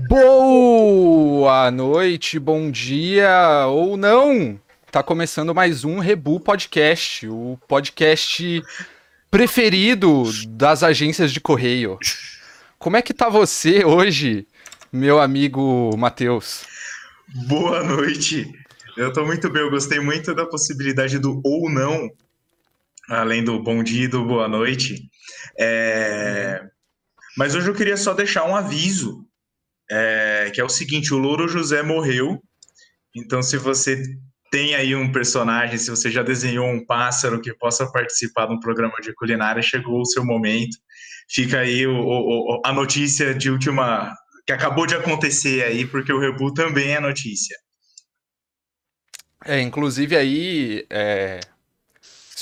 Boa noite, bom dia ou não. Tá começando mais um Rebu Podcast, o podcast preferido das agências de correio. Como é que tá você hoje, meu amigo Matheus? Boa noite. Eu tô muito bem, eu gostei muito da possibilidade do ou não, além do bom dia e do boa noite. É... Mas hoje eu queria só deixar um aviso, é... que é o seguinte: o Louro José morreu. Então, se você tem aí um personagem, se você já desenhou um pássaro que possa participar de um programa de culinária, chegou o seu momento. Fica aí o, o, a notícia de última que acabou de acontecer aí, porque o Rebu também é notícia. É, inclusive aí, é,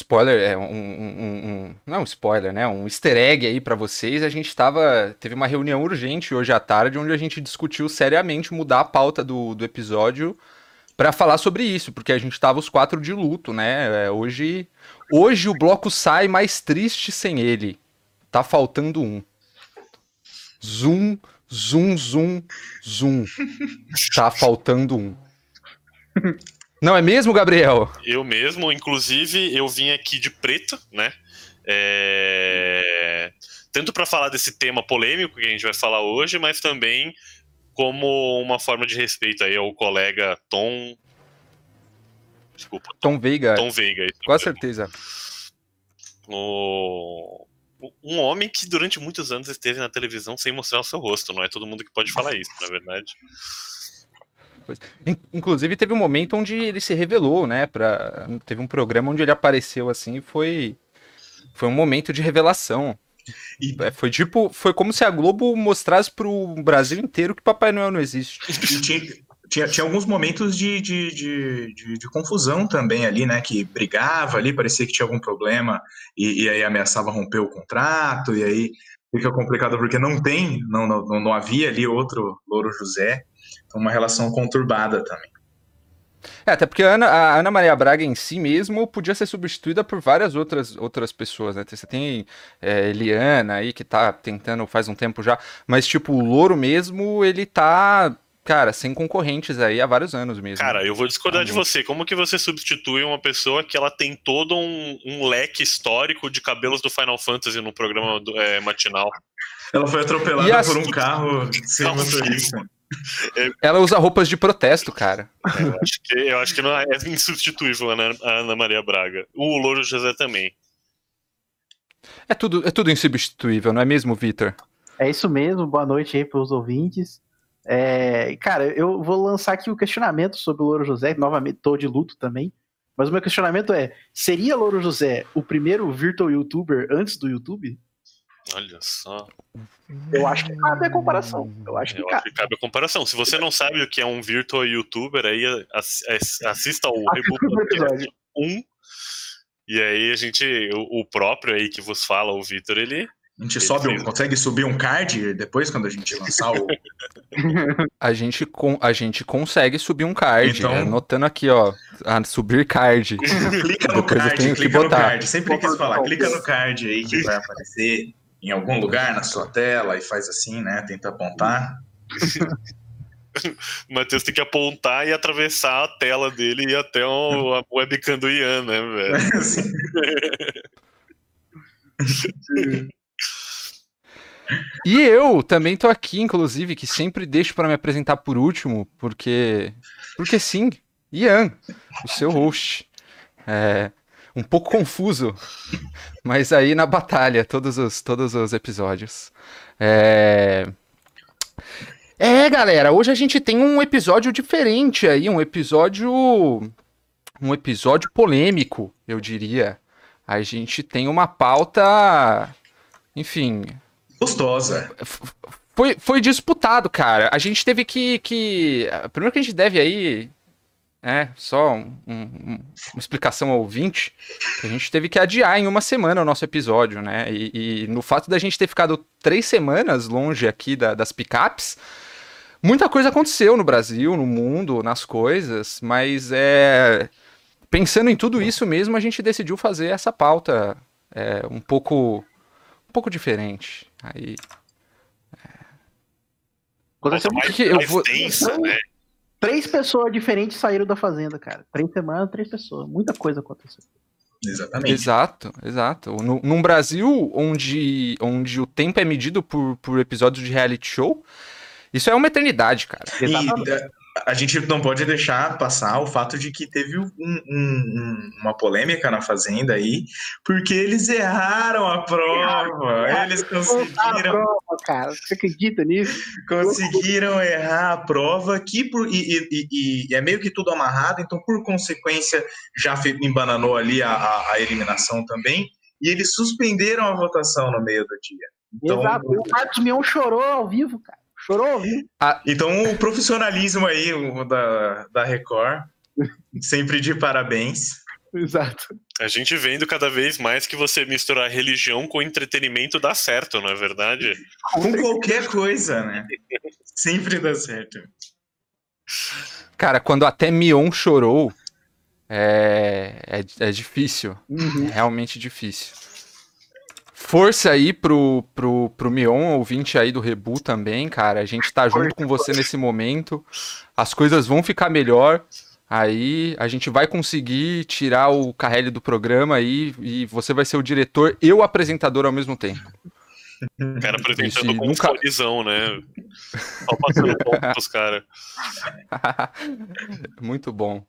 spoiler, é um, um, um, não é spoiler, né? Um easter egg aí para vocês. A gente tava, teve uma reunião urgente hoje à tarde, onde a gente discutiu seriamente mudar a pauta do, do episódio para falar sobre isso, porque a gente tava os quatro de luto, né? É, hoje, hoje o bloco sai mais triste sem ele. Tá faltando um. Zoom, zoom, zoom, zoom. Tá faltando um. Não é mesmo, Gabriel? Eu mesmo, inclusive, eu vim aqui de preto, né? É... Tanto para falar desse tema polêmico que a gente vai falar hoje, mas também como uma forma de respeito aí ao colega Tom. Desculpa. Tom Veiga. Tom Veiga. Com certeza. O... Um homem que durante muitos anos esteve na televisão sem mostrar o seu rosto, não é todo mundo que pode falar isso, na verdade coisa. Inclusive, teve um momento onde ele se revelou, né? Pra... Teve um programa onde ele apareceu assim e foi. Foi um momento de revelação. E... É, foi tipo, foi como se a Globo mostrasse pro Brasil inteiro que Papai Noel não existe. E tinha, tinha, tinha alguns momentos de, de, de, de, de confusão também ali, né? Que brigava ali, parecia que tinha algum problema e, e aí ameaçava romper o contrato, e aí fica complicado porque não tem, não, não, não havia ali outro Louro José uma relação conturbada também. É, até porque a Ana, a Ana, Maria Braga em si mesmo podia ser substituída por várias outras, outras pessoas, né? Você tem é, Eliana aí que tá tentando faz um tempo já, mas tipo, o Louro mesmo, ele tá, cara, sem concorrentes aí há vários anos mesmo. Cara, eu vou discordar de você. Como que você substitui uma pessoa que ela tem todo um, um leque histórico de cabelos do Final Fantasy no programa do, é, matinal? Ela foi atropelada por um carro sem motorista. É... Ela usa roupas de protesto, cara. É, eu, acho que, eu acho que não é, é insubstituível a Ana, a Ana Maria Braga. O Louro José também. É tudo, é tudo insubstituível, não é mesmo, Vitor? É isso mesmo, boa noite aí para os ouvintes. É, cara, eu vou lançar aqui o um questionamento sobre o Louro José, novamente tô de luto também. Mas o meu questionamento é: seria Louro José o primeiro virtual youtuber antes do YouTube? Olha só. Eu acho que cabe a comparação. Eu acho que, Eu cabe. Acho que cabe a comparação. Se você não sabe o que é um virtual youtuber, aí assista ao Reboot 1. E aí a gente, o, próprio aí que vos fala, o Vitor, ele. A gente sobe um, consegue subir um card depois quando a gente lançar o. a, gente com, a gente consegue subir um card. Então... É, anotando aqui, ó. A subir card. clica no card, clica no card. Sempre quis falar, clica no card aí que vai aparecer em algum lugar na sua tela e faz assim, né? Tenta apontar. o Matheus tem que apontar e atravessar a tela dele e ir até o, a webcam do Ian, né, velho? e eu também tô aqui, inclusive, que sempre deixo para me apresentar por último, porque. Porque sim, Ian, o seu host. É, um pouco confuso, mas aí na batalha, todos os, todos os episódios. É... é, galera, hoje a gente tem um episódio diferente aí, um episódio. Um episódio polêmico, eu diria. A gente tem uma pauta. Enfim. Gostosa. Foi, foi disputado, cara. A gente teve que, que. Primeiro que a gente deve aí é, só um, um, uma explicação ao ouvinte, a gente teve que adiar em uma semana o nosso episódio, né? E, e no fato da gente ter ficado três semanas longe aqui da, das picapes, muita coisa aconteceu no Brasil, no mundo, nas coisas, mas é. Pensando em tudo isso mesmo, a gente decidiu fazer essa pauta é, um pouco um pouco diferente. Aí Aconteceu mais, muito. que eu vou- tensa, né? Três pessoas diferentes saíram da fazenda, cara. Três semanas, três pessoas. Muita coisa aconteceu. Exatamente. Exato, exato. No, num Brasil onde, onde o tempo é medido por, por episódios de reality show, isso é uma eternidade, cara. E é, a gente não pode deixar passar o fato de que teve um- um- um- uma polêmica na Fazenda aí, porque eles erraram a prova. Eles Voltaram a conseguiram, prova, cara. Você acredita nisso? conseguiram errar a prova que por, e, e- e- é meio que tudo amarrado, então por consequência já embananou ali a, a- a eliminação também. E eles suspenderam a votação no meio do dia. Então, Exato. O Marcos Mion chorou ao vivo, cara. Chorou vivo. Então, o profissionalismo aí o da, da Record, sempre de parabéns. Exato. A gente vendo cada vez mais que você misturar religião com entretenimento dá certo, não é verdade? Com qualquer coisa, né? Sempre dá certo. Cara, quando até Mion chorou, é, é, é difícil. Uhum. É realmente difícil. Força aí pro, pro, pro Mion, ouvinte aí do Rebu também, cara. A gente tá junto com você nesse momento. As coisas vão ficar melhor. Aí a gente vai conseguir tirar o Carrelli do programa aí e você vai ser o diretor e o apresentador ao mesmo tempo. O cara apresentando com nunca- um folizão, né? Só passando ponto pros caras. Muito bom.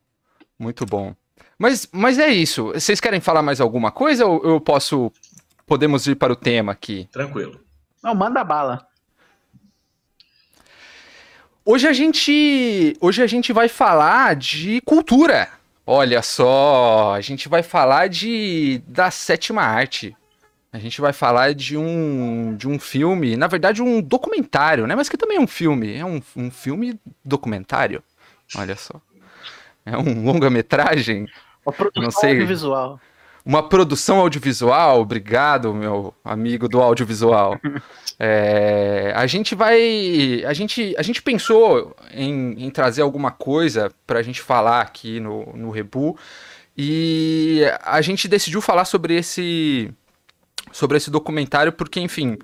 Muito bom. Mas, mas é isso. Vocês querem falar mais alguma coisa ou eu posso. Podemos ir para o tema aqui? Tranquilo. Não, manda bala. Hoje a gente. Hoje a gente vai falar de cultura. Olha só, a gente vai falar de da sétima arte. A gente vai falar de um de um filme, na verdade um documentário, né? Mas que também é um filme, é um, um filme documentário. Olha só. É um longa-metragem, Uma produção Não sei. audiovisual. Uma produção audiovisual. Obrigado, meu amigo do audiovisual. É, a gente vai. A gente, a gente pensou em, em trazer alguma coisa para a gente falar aqui no, no Rebu. E a gente decidiu falar sobre esse. Sobre esse documentário, porque, enfim,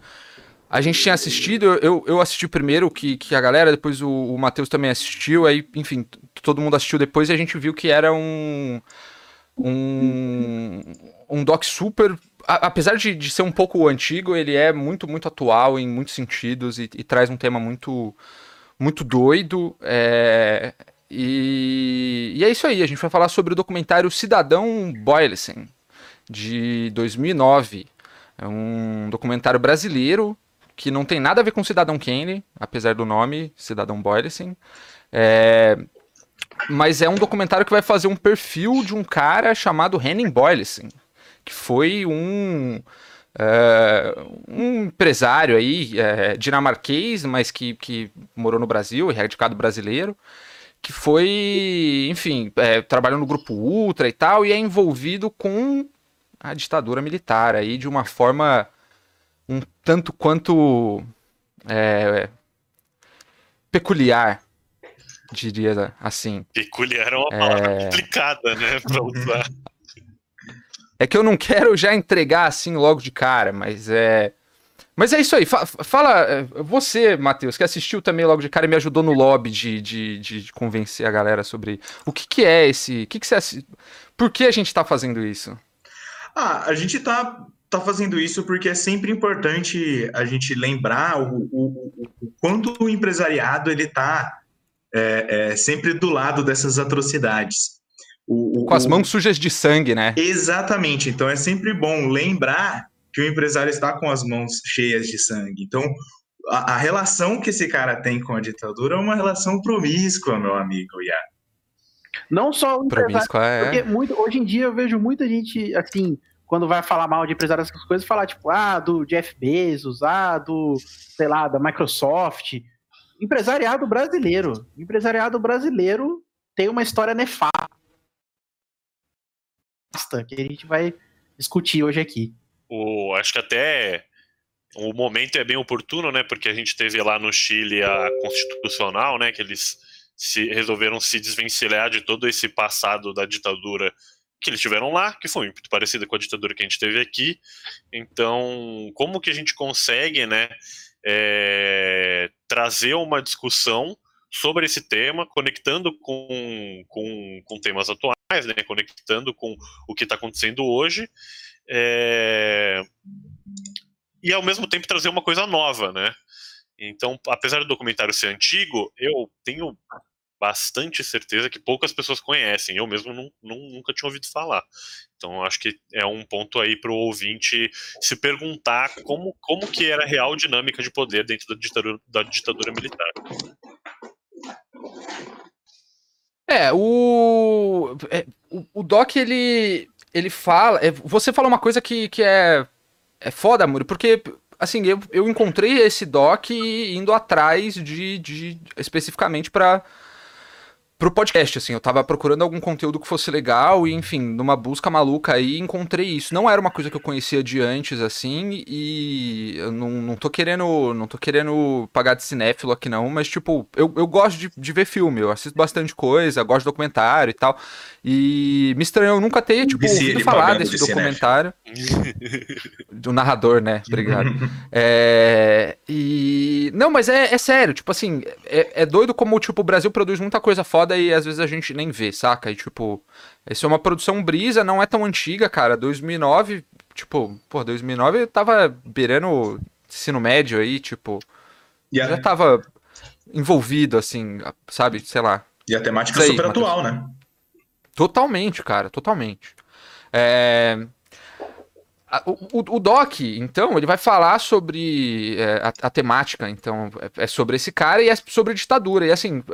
a gente tinha assistido, eu, eu assisti primeiro que, que a galera, depois o, o Matheus também assistiu, aí, enfim, todo mundo assistiu depois e a gente viu que era um. Um, um doc super. apesar de, de ser um pouco antigo, ele é muito, muito atual em muitos sentidos e, e traz um tema muito, muito doido. é, e, e é isso aí, a gente vai falar sobre o documentário Cidadão Boylesen, de 2009. É um documentário brasileiro que não tem nada a ver com Cidadão Kane, apesar do nome, Cidadão Boylesen. É, mas é um documentário que vai fazer um perfil de um cara chamado Henning Boylesen, que foi um, é, um empresário aí é, dinamarquês, mas que, que morou no Brasil, radicado brasileiro, que foi, enfim, é, trabalhou no grupo Ultra e tal, e é envolvido com a ditadura militar aí de uma forma um tanto quanto é, peculiar, diria assim. Peculiar é uma palavra complicada, né? Pra usar. É que eu não quero já entregar assim logo de cara, mas é. Mas é isso aí. Fa- fala, é, você, Matheus, que assistiu também logo de cara e me ajudou no lobby de, de, de convencer a galera sobre o que, que é esse. O que, que você assi- Por que a gente tá fazendo isso? Ah, a gente tá, tá fazendo isso porque é sempre importante a gente lembrar o, o, o- o quanto o empresariado ele tá é, é, sempre do lado dessas atrocidades. O- o- Com as mãos sujas de sangue, né? Exatamente. Então é sempre bom lembrar que o empresário está com as mãos cheias de sangue. Então a, a relação que esse cara tem com a ditadura é uma relação promíscua, meu amigo Iá. Não só o empresário, Promíscua é. porque muito, hoje em dia eu vejo muita gente, assim, quando vai falar mal de empresário, essas coisas, falar, tipo, ah, do Jeff Bezos, ah, do, sei lá, da Microsoft. Empresariado brasileiro. Empresariado brasileiro tem uma história nefasta que a gente vai discutir hoje aqui. O, acho que até o momento é bem oportuno, né? Porque a gente teve lá no Chile a constitucional, né? Que eles se, resolveram se desvencilhar de todo esse passado da ditadura que eles tiveram lá, que foi muito parecida com a ditadura que a gente teve aqui. Então, como que a gente consegue, né? é, trazer uma discussão sobre esse tema, conectando com, com, com temas atuais, né, conectando com o que está acontecendo hoje, é, e ao mesmo tempo trazer uma coisa nova, né? Então, apesar do documentário ser antigo, eu tenho bastante certeza que poucas pessoas conhecem. Eu mesmo não, não, nunca tinha ouvido falar. Então, acho que é um ponto aí para o ouvinte se perguntar como, como que era a real dinâmica de poder dentro da ditadura, da ditadura militar. É, o, é, o, Doc, ele, ele fala... É, você fala uma coisa que, que é, é foda, Muri, porque assim, eu, eu encontrei esse doc indo atrás de, de especificamente para pro podcast, assim, eu tava procurando algum conteúdo que fosse legal e, enfim, numa busca maluca aí, encontrei isso. Não era uma coisa que eu conhecia de antes, assim, e eu não, não tô querendo, não tô querendo pagar de cinéfilo aqui não, mas, tipo, eu, eu gosto de, de ver filme, eu assisto bastante coisa, gosto de documentário e tal, e me estranhou nunca ter, tipo, ouvido falar desse de documentário. Do narrador, né? Obrigado. é, e... Não, mas é, é sério, tipo assim, é, é doido como, tipo, o Brasil produz muita coisa foda foda e às vezes a gente nem vê, saca? E tipo, essa é uma produção brisa, não é tão antiga, cara. 2009, tipo, pô, 2009 eu tava beirando ensino médio aí, tipo, yeah. já tava envolvido, assim, sabe? Sei lá. E a temática é super atual, né? Totalmente, cara, totalmente. É... O, o, o, Doc, então, ele vai falar sobre é, a, a, temática, então, é, é, sobre esse cara e é sobre ditadura. E assim,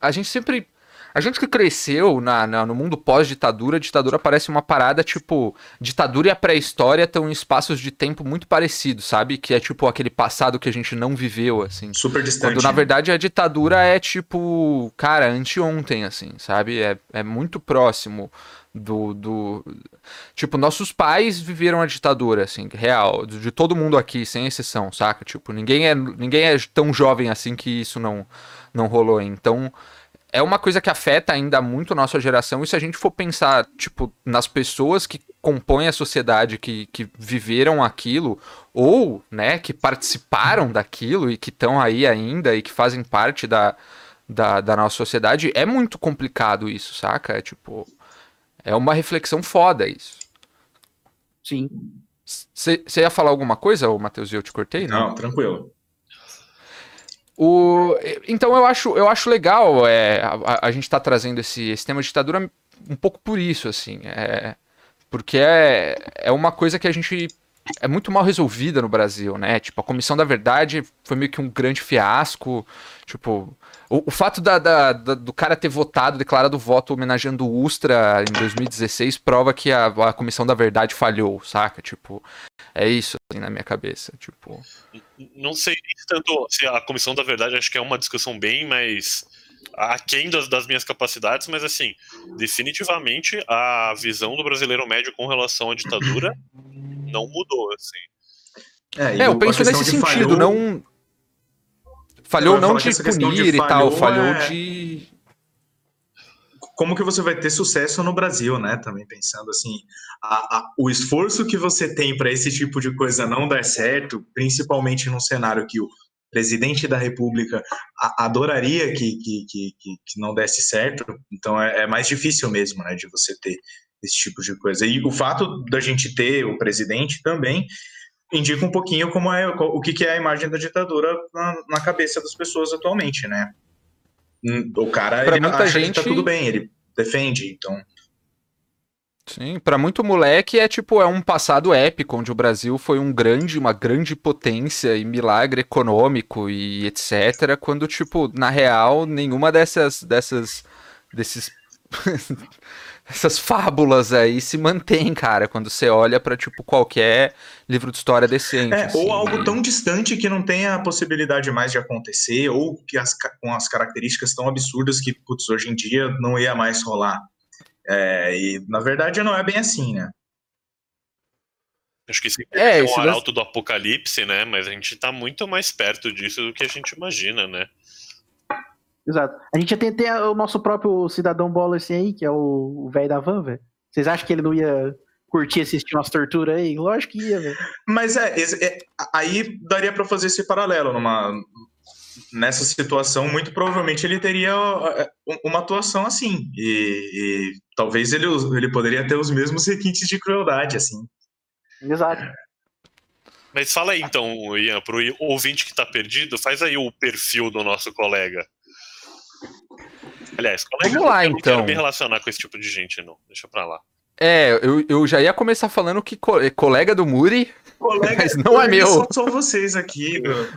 a gente sempre. A gente que cresceu na, na no mundo pós-ditadura, ditadura parece uma parada tipo. Ditadura e a pré-história estão em espaços de tempo muito parecidos, sabe? Que é tipo aquele passado que a gente não viveu, assim. Super distante. Quando na verdade a ditadura é tipo. Cara, anteontem, assim, sabe? É, é muito próximo do, do. Tipo, nossos pais viveram a ditadura, assim, real. De todo mundo aqui, sem exceção, saca? Tipo, ninguém é, ninguém é tão jovem assim que isso não, não rolou. Então, é uma coisa que afeta ainda muito a nossa geração. E se a gente for pensar, tipo, nas pessoas que compõem a sociedade, que, que viveram aquilo, ou, né, que participaram daquilo e que estão aí ainda e que fazem parte da, da, da nossa sociedade, é muito complicado isso, saca? É tipo. É uma reflexão foda isso. Sim. Você ia falar alguma coisa, Matheus, e eu te cortei? Não, não tranquilo. O, então eu acho, eu acho legal é, a, a gente tá trazendo esse, esse tema de ditadura um pouco por isso, assim. É, porque é, é uma coisa que a gente é muito mal resolvida no Brasil, né? Tipo, a Comissão da Verdade foi meio que um grande fiasco. Tipo, o, o fato da, da, da, do cara ter votado, declarado voto homenageando o Ustra em 2016 prova que a, a Comissão da Verdade falhou, saca? Tipo, é isso assim, na minha cabeça. Tipo. Não sei tanto se a Comissão da Verdade acho que é uma discussão bem mais aquém das, das minhas capacidades, mas assim, definitivamente a visão do brasileiro médio com relação à ditadura não mudou, assim. É, é eu penso nesse sentido, falhou... não. Falhou não, de punir de e tal, falhou é... de. Como que você vai ter sucesso no Brasil, né? Também pensando assim, a, a, o esforço que você tem para esse tipo de coisa não dar certo, principalmente num cenário que o presidente da República adoraria que, que, que, que não desse certo, então é, é, mais difícil mesmo, né, de você ter esse tipo de coisa. E o fato da gente ter o presidente também indica um pouquinho como é o que, é a imagem da ditadura na, na cabeça das pessoas atualmente, né? Hum, o cara pra ele acha gente... que tá tudo bem, ele defende, então Sim, para muito moleque é tipo é um passado épico onde o Brasil foi um grande, uma grande potência e milagre econômico e etc, quando tipo na real nenhuma dessas dessas desses essas fábulas aí se mantém, cara, quando você olha para tipo qualquer livro de história decente. É, assim, ou algo e... tão distante que não tem a possibilidade mais de acontecer, ou que as, com as características tão absurdas que, putz, hoje em dia não ia mais rolar. É, e na verdade não é bem assim, né? Acho que sempre é, é um arauto do apocalipse, né? Mas a gente tá muito mais perto disso do que a gente imagina, né? Exato. A gente tem, tem o nosso próprio cidadão bola assim aí, que é o velho da van, velho. Vocês acham que ele não ia curtir assistir umas torturas aí? Lógico que ia, velho. Mas é, é, aí daria para fazer esse paralelo numa nessa situação, muito provavelmente ele teria é, uma atuação assim. E, e talvez ele, ele poderia ter os mesmos requintes de crueldade, assim. Exato. Mas fala aí então, Ian, pro ouvinte que tá perdido, faz aí o perfil do nosso colega. Aliás, colega, Vamos lá, eu não então. quero me relacionar com esse tipo de gente, não. Deixa pra lá. É, eu, eu já ia começar falando que co colega do Muri, Colega, mas não é meu. São, são vocês aqui do,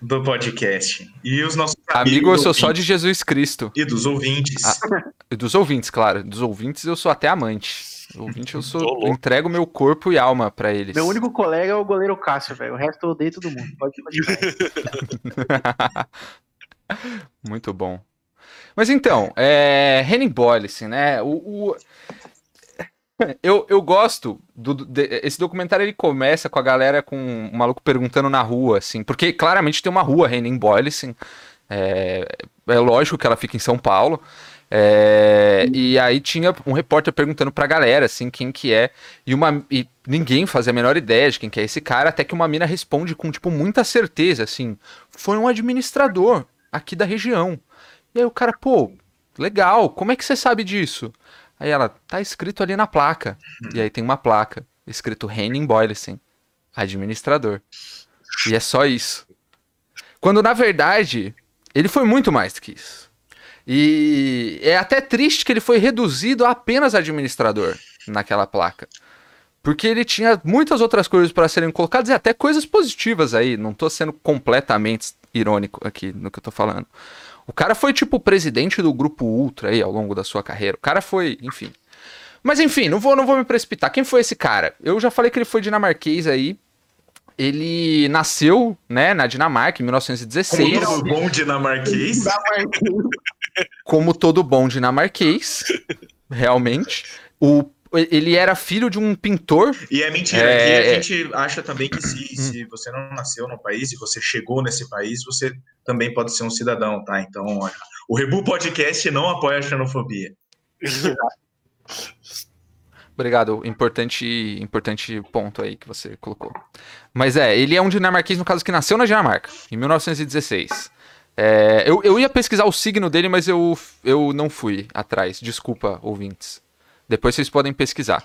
do, podcast. E os nossos Amigo, eu sou só ouvintes. de Jesus Cristo. E dos ouvintes. Ah. E dos ouvintes, claro. Dos ouvintes eu sou até amante. Ouvinte eu sou. Eu entrego meu corpo e alma pra eles. Meu único colega é o goleiro Cássio, velho. O resto eu odeio todo mundo. Pode imaginar. Muito bom. Mas então, é. Henning Boylissen, né? O. o- Eu, eu gosto do, de- esse documentário ele começa com a galera com um maluco perguntando na rua assim, porque claramente tem uma rua Henning Boylissen. É, é lógico que ela fica em São Paulo. É, e aí tinha um repórter perguntando pra galera, assim, quem que é. E, uma, e ninguém fazia a menor ideia de quem que é esse cara, até que uma mina responde com, tipo, muita certeza, assim. Foi um administrador aqui da região. E aí o cara, pô, legal, como é que você sabe disso? Aí ela, tá escrito ali na placa. E aí tem uma placa, escrito Henning Boylissen, administrador. E é só isso. Quando na verdade, ele foi muito mais do que isso. E é até triste que ele foi reduzido a apenas administrador naquela placa. Porque ele tinha muitas outras coisas para serem colocadas e até coisas positivas aí. Não tô sendo completamente irônico aqui no que eu tô falando. O cara foi tipo presidente do grupo Ultra aí ao longo da sua carreira. O cara foi, enfim. Mas enfim, não vou, não vou me precipitar. Quem foi esse cara? Eu já falei que ele foi dinamarquês aí. Ele nasceu, né, na Dinamarca em 1916 Como todo bom dinamarquês. como todo bom dinamarquês, realmente. O, ele era filho de um pintor. E é mentira, É, aqui é. a gente acha também que se, se você não nasceu no país e você chegou nesse país, você também pode ser um cidadão, tá? Então, olha, o Rebu Podcast não apoia a xenofobia. Obrigado, importante, importante ponto aí que você colocou. Mas é, ele é um dinamarquês, no caso, que nasceu na Dinamarca, em 1916. É, eu, eu ia pesquisar o signo dele, mas eu, eu não fui atrás. Desculpa, ouvintes. Depois vocês podem pesquisar.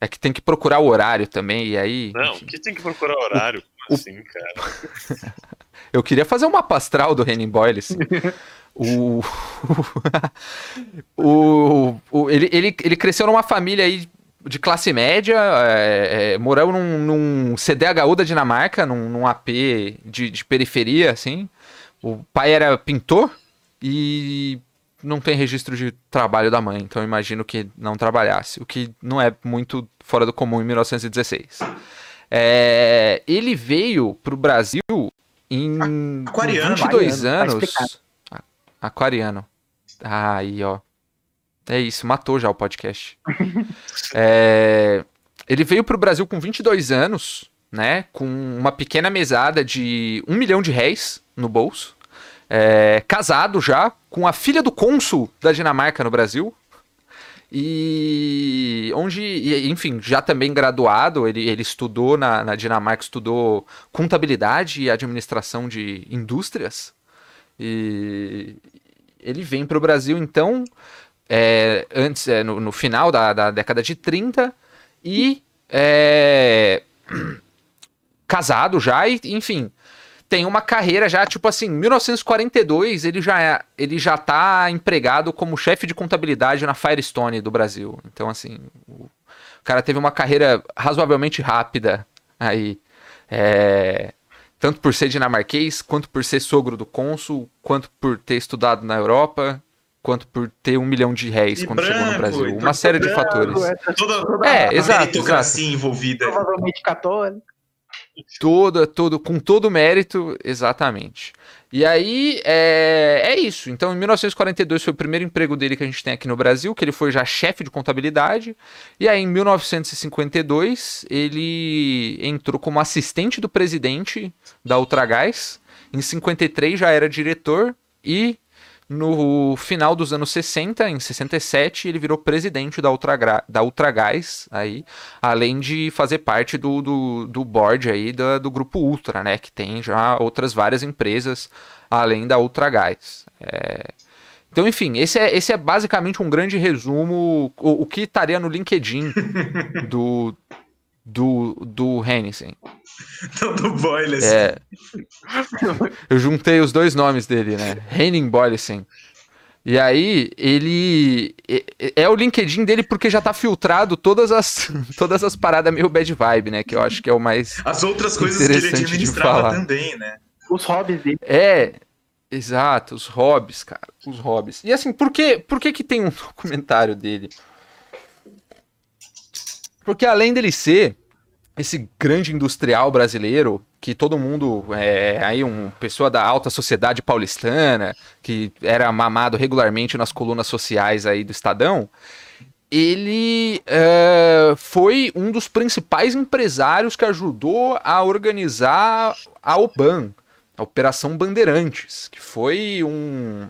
É que tem que procurar o horário também, e aí. Não, enfim. que tem que procurar horário. Como o- assim, cara? Eu queria fazer um mapa astral do Henning Boyle. assim. o, o, o- ele, ele, ele cresceu numa família aí de classe média, é, é, morou num, num CDHU da Dinamarca, num, num AP de, de periferia, assim. O pai era pintor e não tem registro de trabalho da mãe, então eu imagino que não trabalhasse, o que não é muito fora do comum em 1916. É, ele veio pro Brasil em Aquariano. 22 Aquariano, tá anos. Aquariano. Ah, aí, ó. É isso, matou já o podcast. É, ele veio pro Brasil com 22 anos, né? Com uma pequena mesada de um milhão de réis no bolso. É, casado já com a filha do cônsul da Dinamarca no Brasil. E onde, enfim, já também graduado, ele, ele estudou na, na Dinamarca, estudou contabilidade e administração de indústrias. E ele vem para o Brasil, então, é, antes, é, no, no final da, da década de 30, e é, casado já, e, enfim, tem uma carreira já, tipo assim, 1942 ele já, é- ele já tá empregado como chefe de contabilidade na Firestone do Brasil. Então, assim, o cara teve uma carreira razoavelmente rápida aí. É, tanto por ser dinamarquês, quanto por ser sogro do cônsul, quanto por ter estudado na Europa, quanto por ter um milhão de réis E quando chegou no branco, Brasil. e Uma série de branco, fatores. Toda, toda É, a exato, meritocracia envolvida. Provavelmente católico. Toda, todo, com todo mérito, exatamente. E aí, é, é isso. Então, em 1942 foi o primeiro emprego dele que a gente tem aqui no Brasil, que ele foi já chefe de contabilidade. E aí, em 1952, ele entrou como assistente do presidente da Ultragás. Em 53 já era diretor e No final dos anos 60, em 67, ele virou presidente da, Ultragra da Ultragás, aí, além de fazer parte do, do, do board aí do, do grupo Ultra, né? Que tem já outras várias empresas além da Ultragás. É... Então, enfim, esse é, esse é basicamente um grande resumo, o, o que estaria no LinkedIn do, do, do Hennessy. Não, do Boyles. É, eu juntei os dois nomes dele, né? Henning Boylessen. E aí, ele. É, é o LinkedIn dele porque já tá filtrado todas as, todas as paradas meio bad vibe, né? Que eu acho que é o mais. As outras coisas que ele administrava também, né? Os hobbies dele. É, exato, os hobbies, cara. Os hobbies. E assim, por que, por que, que tem um documentário dele? Porque além dele ser esse grande industrial brasileiro que todo mundo é aí um pessoa da alta sociedade paulistana que era mamado regularmente nas colunas sociais aí do Estadão ele é, foi um dos principais empresários que ajudou a organizar a OBAN, a Operação Bandeirantes, que foi um,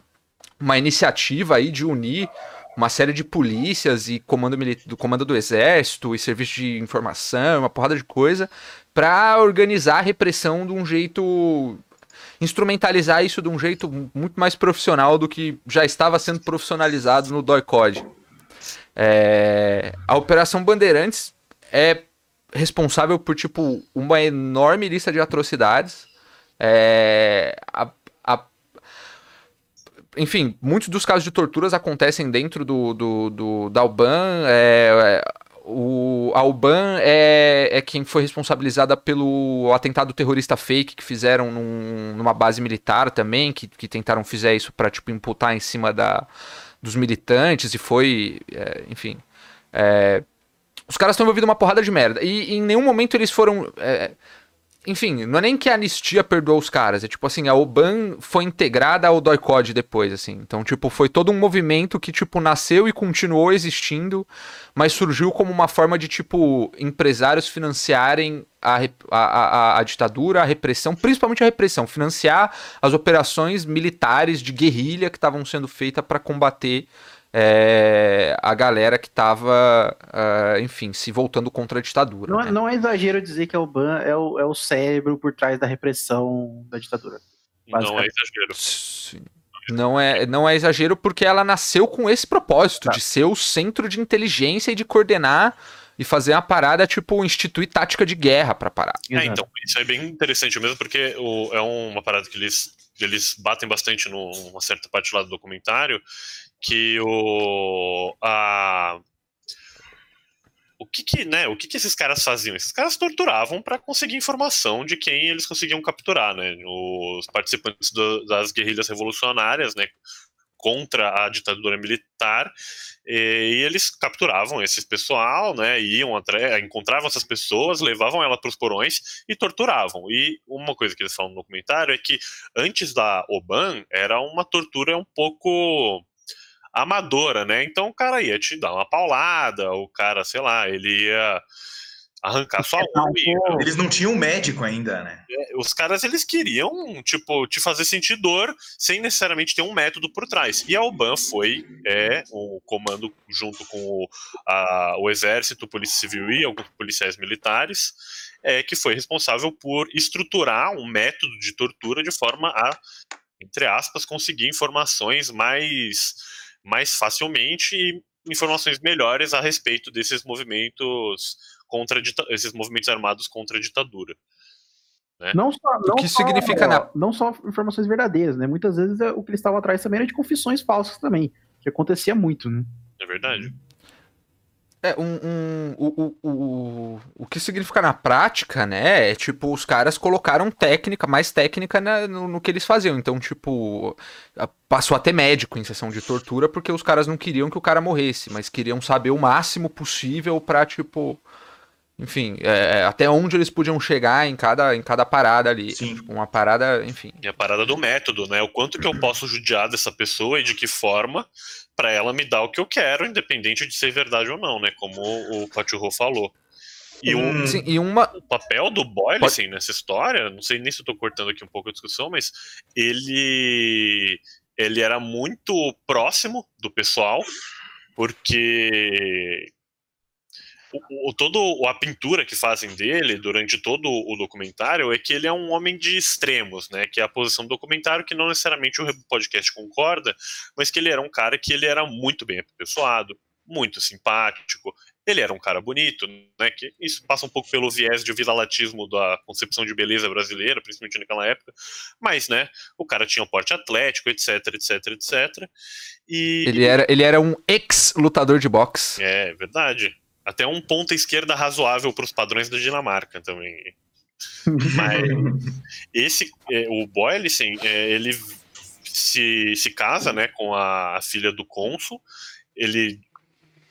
uma iniciativa aí de unir uma série de polícias e comando do comando do exército e serviço de informação, uma porrada de coisa, para organizar a repressão de um jeito instrumentalizar isso de um jeito muito mais profissional do que já estava sendo profissionalizado no DOI-CODE. É, a Operação Bandeirantes é responsável por tipo uma enorme lista de atrocidades. É, a, enfim, muitos dos casos de torturas acontecem dentro do, do, do da Alban. É, é, o Alban é, é quem foi responsabilizada pelo atentado terrorista fake que fizeram num, numa base militar também, que, que tentaram fazer isso para tipo imputar em cima da, dos militantes e foi, é, enfim, é, os caras estão envolvidos uma porrada de merda e, e em nenhum momento eles foram é, enfim, não é nem que a anistia perdoou os caras, é tipo assim, a Oban foi integrada ao Doicode depois, assim. Então, tipo, foi todo um movimento que, tipo, nasceu e continuou existindo, mas surgiu como uma forma de, tipo, empresários financiarem a, a, a, a ditadura, a repressão, principalmente a repressão, financiar as operações militares de guerrilha que estavam sendo feitas para combater é, a galera que estava, uh, é, enfim, se voltando contra a ditadura. Não, né? não, é exagero dizer que a UBAN é o, é o cérebro por trás da repressão da ditadura. Não é exagero. Sim. Não é, não é exagero porque ela nasceu com esse propósito tá. de ser o centro de inteligência e de coordenar e fazer uma parada, tipo, instituir tática de guerra para parar. É, então, isso é bem interessante mesmo, porque o, é uma parada que eles, que eles batem bastante numa certa parte lá do documentário, que o a o que que, né, o que que esses caras faziam? Esses caras torturavam para conseguir informação de quem eles conseguiam capturar, né? Os participantes do, das guerrilhas revolucionárias, né, contra a ditadura militar, e, eles capturavam esse pessoal, né, iam atrás, encontravam essas pessoas, levavam ela para os porões e torturavam. E uma coisa que eles falam no documentário é que antes da Oban era uma tortura um pouco amadora, né? Então o cara ia te dar uma paulada, o cara, sei lá, ele ia arrancar sua unha. Eles não tinham médico ainda, né? É, os caras, eles queriam, tipo, te fazer sentir dor sem necessariamente ter um método por trás. E a Alban foi é, o comando junto com o, a, o exército, polícia civil e alguns policiais militares, é, que foi responsável por estruturar um método de tortura de forma a, entre aspas, conseguir informações mais mais facilmente e informações melhores a respeito desses movimentos contra esses movimentos armados contra a ditadura. Né? Não só, não o que só, significa na... não só informações verdadeiras, né? Muitas vezes é, o que eles estavam atrás também era de confissões falsas também, que acontecia muito, né? É verdade. É, um, um, o, o, o, o que significa na prática, né? É tipo, os caras colocaram técnica, mais técnica na, no, no, que eles faziam. Então, tipo, passou a ter médico em sessão de tortura porque os caras não queriam que o cara morresse, mas queriam saber o máximo possível pra, tipo. Enfim, é, é até onde eles podiam chegar em cada, em cada parada ali. Sim. Tipo, uma parada, enfim. E a parada do método, né? O quanto que eu posso judiar dessa pessoa e de que forma para ela me dar o que eu quero, independente de ser verdade ou não, né? Como o Cachorro falou. E, um, Sim, e uma... o papel do Boyle, Pode... assim, nessa história, não sei nem se eu tô cortando aqui um pouco a discussão, mas ele ele era muito próximo do pessoal, porque o, o, todo a pintura que fazem dele durante todo o documentário é que ele é um homem de extremos, né? Que é a posição do documentário que não necessariamente o podcast concorda, mas que ele era um cara que ele era muito bem apessoado, muito simpático. Ele era um cara bonito, né? Que isso passa um pouco pelo viés de viralatismo da concepção de beleza brasileira, principalmente naquela época. Mas, né? O cara tinha um porte atlético, etc, etc, etc. E ele era, ele era um ex lutador de boxe. É verdade até um ponta esquerda razoável para os padrões da Dinamarca também. Mas esse, é, o Boylissen, é, ele se, se casa, né, com a, a filha do cônsul. Ele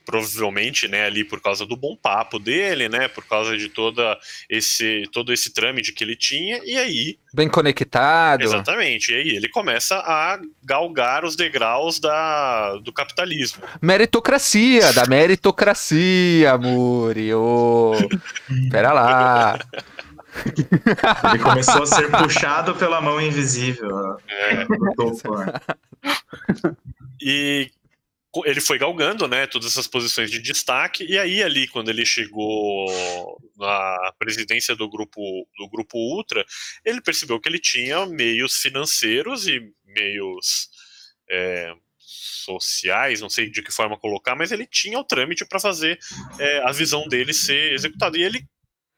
provavelmente, né, ali por causa do bom papo dele, né, por causa de toda esse todo esse trâmite que ele tinha, e aí bem conectado. Exatamente. E aí ele começa a galgar os degraus da, do capitalismo. Meritocracia, da meritocracia, Muri. Oh, pera lá. Ele começou a ser puxado pela mão invisível. É. E ele foi galgando, né, todas essas posições de destaque, e aí ali, quando ele chegou na presidência do grupo, do grupo Ultra, ele percebeu que ele tinha meios financeiros e meios é, sociais, não sei de que forma colocar, mas ele tinha o trâmite para fazer é, a visão dele ser executada, e ele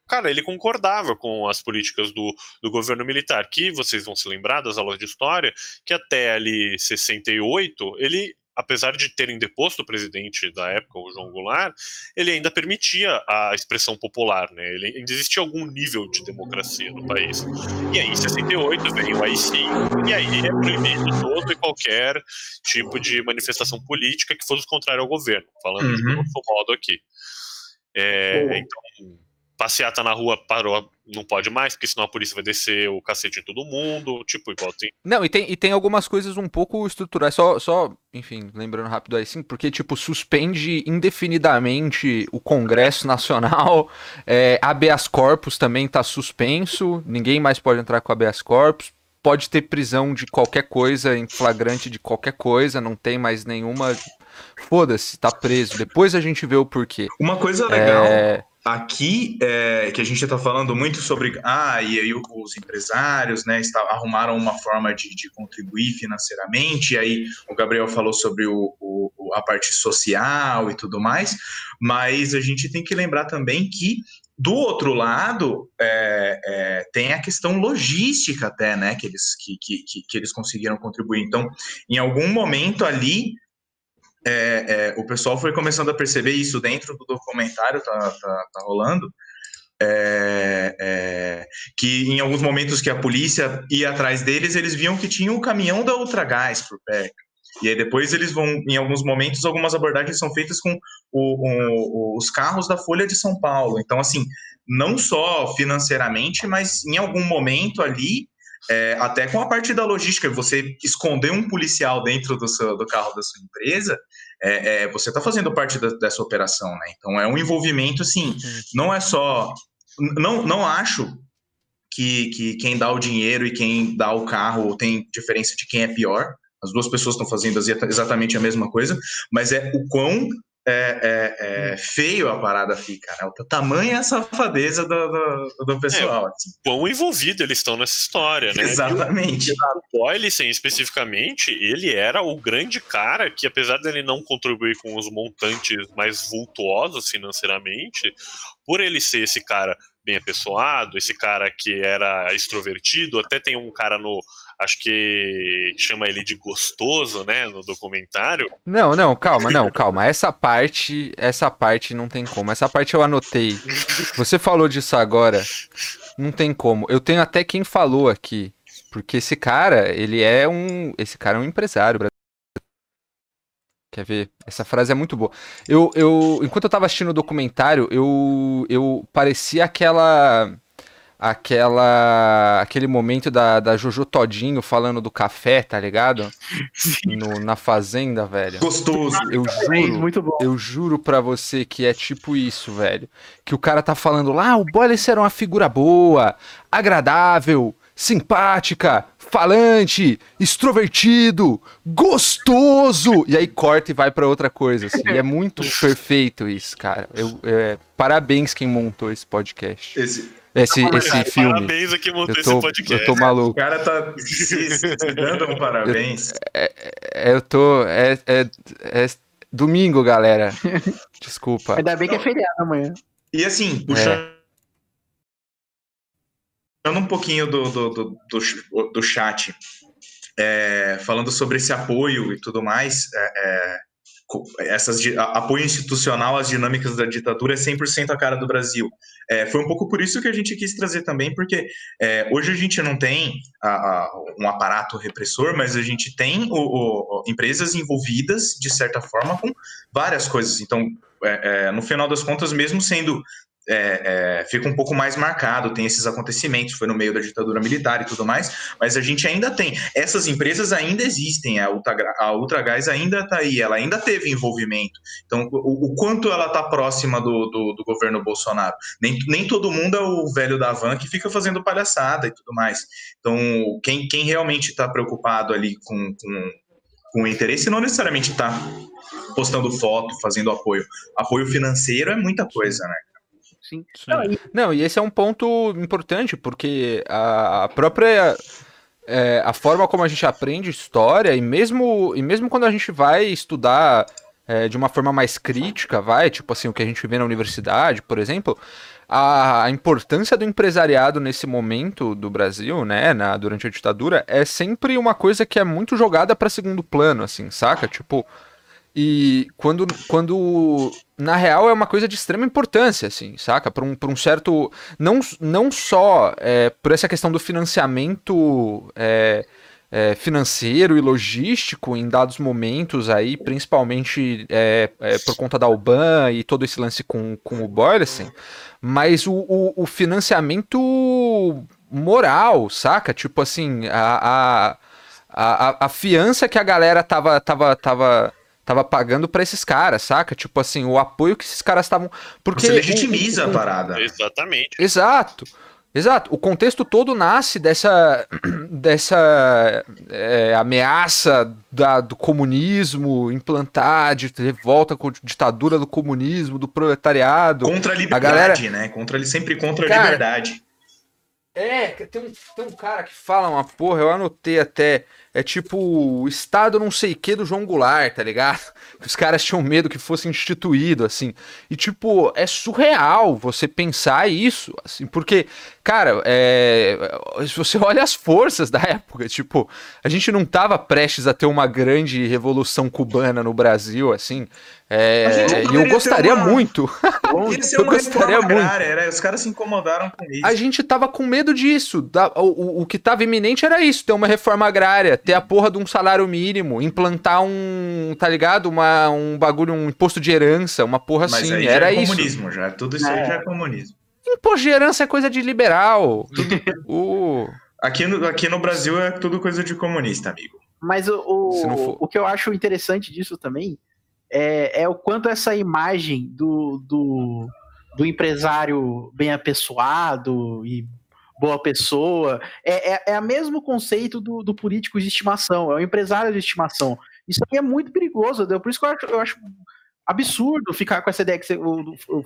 cara, ele concordava com as políticas do, do governo militar, que vocês vão se lembrar das aulas de história, que até ali 68, ele apesar de terem deposto o presidente da época, o João Goulart, ele ainda permitia a expressão popular, né? Ele ainda existia algum nível de democracia no país. E aí, em 68, vem o AI-5, e aí é proibido todo e qualquer tipo de manifestação política que fosse contrária ao governo, falando uhum. de grosso modo aqui. É, então, passeata na rua parou, não pode mais, porque senão a polícia vai descer o cacete em todo mundo, tipo, igual tem. Não, e tem, e tem algumas coisas um pouco estruturais, só, só enfim, lembrando rápido aí sim, porque, tipo, suspende indefinidamente o Congresso Nacional, é, habeas corpus também tá suspenso, ninguém mais pode entrar com habeas corpus, pode ter prisão de qualquer coisa, em flagrante de qualquer coisa, não tem mais nenhuma... Foda-se, tá preso. Depois a gente vê o porquê. Uma coisa legal... É Aqui, é, que a gente está falando muito sobre. Ah, e aí os empresários né, está, arrumaram uma forma de, de, contribuir financeiramente, e aí o Gabriel falou sobre o, o, a parte social e tudo mais, mas a gente tem que lembrar também que do outro lado, é, é, tem a questão logística até, né, que eles, que, que, que, eles conseguiram contribuir. Então, em algum momento ali, é, é, o pessoal foi começando a perceber isso dentro do documentário, tá, tá, tá rolando, é, é, que em alguns momentos que a polícia ia atrás deles, eles viam que tinha um caminhão da Ultragás por perto. E aí depois eles vão, em alguns momentos, algumas abordagens são feitas com o, o, os carros da Folha de São Paulo. Então, assim, não só financeiramente, mas em algum momento ali é, até com a parte da logística, você esconder um policial dentro do, seu, do carro da sua empresa, é, é, você está fazendo parte da, dessa operação, né? Então é um envolvimento, assim, não é só. Não, não acho que, que quem dá o dinheiro e quem dá o carro tem diferença de quem é pior. As duas pessoas estão fazendo exatamente a mesma coisa, mas é o quão é, é, é, feio a parada fica, né? O tamanho é a safadeza do, do, do pessoal. É, assim. Quão envolvido eles estão nessa história, né? Exatamente. o Boylissen, especificamente, ele era o grande cara que, apesar dele não contribuir com os montantes mais vultuosos financeiramente, por ele ser esse cara bem apessoado, esse cara que era extrovertido, até tem um cara no acho que chama ele de gostoso, né, no documentário. Não, não, calma, não, calma. Essa parte, essa parte não tem como. Essa parte eu anotei. Você falou disso agora. Não tem como. Eu tenho até quem falou aqui, porque esse cara, ele é um, esse cara é um empresário Quer ver? Essa frase é muito boa. Eu, eu, enquanto eu tava assistindo o documentário, eu, eu parecia aquela aquela aquele momento da, da Jojo Todinho falando do café, tá ligado? No, na fazenda, velho. Gostoso. Eu juro, muito bom. eu juro para você que é tipo isso, velho. Que o cara tá falando lá, ah, o Boyles era uma figura boa, agradável, simpática, falante, extrovertido, gostoso. E aí corta e vai para outra coisa, assim. E é muito perfeito isso, cara. Eu, é, parabéns quem montou esse podcast. Esse, esse, esse filme. Parabéns a quem montou Eu tô, esse podcast. eu tô maluco. o cara tá se, se dando um parabéns. É, Eu tô. É, é, é domingo, galera. Desculpa. Ainda bem que é feriado amanhã. E assim, puxando um pouquinho do, do, do, do, do chat, é, falando sobre esse apoio e tudo mais, é, é, essas, apoio institucional às dinâmicas da ditadura é 100% a cara do Brasil. É, foi um pouco por isso que a gente quis trazer também, porque é, hoje a gente não tem a- a- um aparato repressor, mas a gente tem o- o- empresas envolvidas, de certa forma, com várias coisas. Então, é, é, no final das contas, mesmo sendo é, é, fica um pouco mais marcado, tem esses acontecimentos, foi no meio da ditadura militar e tudo mais, mas a gente ainda tem. Essas empresas ainda existem, a, Ultragra- a Ultragás ainda está aí, ela ainda teve envolvimento. Então, o, o quanto ela está próxima do, do, do governo Bolsonaro? Nem, nem todo mundo é o velho da van que fica fazendo palhaçada e tudo mais. Então, quem, quem realmente está preocupado ali com, com, com interesse não necessariamente está postando foto, fazendo apoio. Apoio financeiro é muita coisa, né? Sim. Sim. Não, e- Não, e esse é um ponto importante, porque a, a própria. é, a forma como a gente aprende história, e mesmo, e mesmo quando a gente vai estudar é, de uma forma mais crítica, vai, tipo assim, o que a gente vê na universidade, por exemplo, a, a importância do empresariado nesse momento do Brasil, né, na, durante a ditadura, é sempre uma coisa que é muito jogada para segundo plano, assim, saca? Tipo. E quando, quando na real é uma coisa de extrema importância, assim, saca? Para um, pra um certo. Não, não só é, por essa questão do financiamento é, é, financeiro e logístico em dados momentos aí, principalmente é, é, por conta da Alban e todo esse lance com, com o Boyerson, mas o, o, o financiamento moral, saca? Tipo assim, a, a, a, a fiança que a galera tava, tava, tava, tava pagando pra esses caras, saca? Tipo assim, o apoio que esses caras estavam. Porque Você legitimiza o- a parada. Exatamente. Exato. Exato. O contexto todo nasce dessa, dessa é, ameaça da- do comunismo implantar, de revolta com a ditadura do comunismo, do proletariado. Contra a liberdade, galera- né? Contra ele sempre contra a Cara, liberdade. É, tem um, tem um cara que fala uma porra, eu anotei até. É tipo o Estado não sei o que do João Goulart, tá ligado? Os caras tinham medo que fosse instituído, assim. E, tipo, é surreal você pensar isso, assim, porque, cara, é, se você olha as forças da época, tipo, a gente não tava prestes a ter uma grande revolução cubana no Brasil, assim. é, e eu gostaria uma- muito. Eu gostaria muito. agrária, era, os caras se incomodaram com isso. A gente tava com medo disso. o, o- o que tava iminente era isso: ter uma reforma agrária, ter a porra de um salário mínimo, implantar um, tá ligado? Uma, um bagulho, um imposto de herança, uma porra Mas assim. aí já Era é isso. comunismo, já. Tudo isso aí É. já é comunismo. Imposto de herança é coisa de liberal. o, Aqui no, aqui no Brasil é tudo coisa de comunista, amigo. Mas o, o, o que eu acho interessante disso também é, é o quanto essa imagem do, do, do empresário bem apessoado e boa pessoa é, é, é o mesmo conceito do, do político de estimação, é o empresário de estimação. Isso é muito perigoso, entendeu? por isso que eu acho, eu acho absurdo ficar com essa ideia que você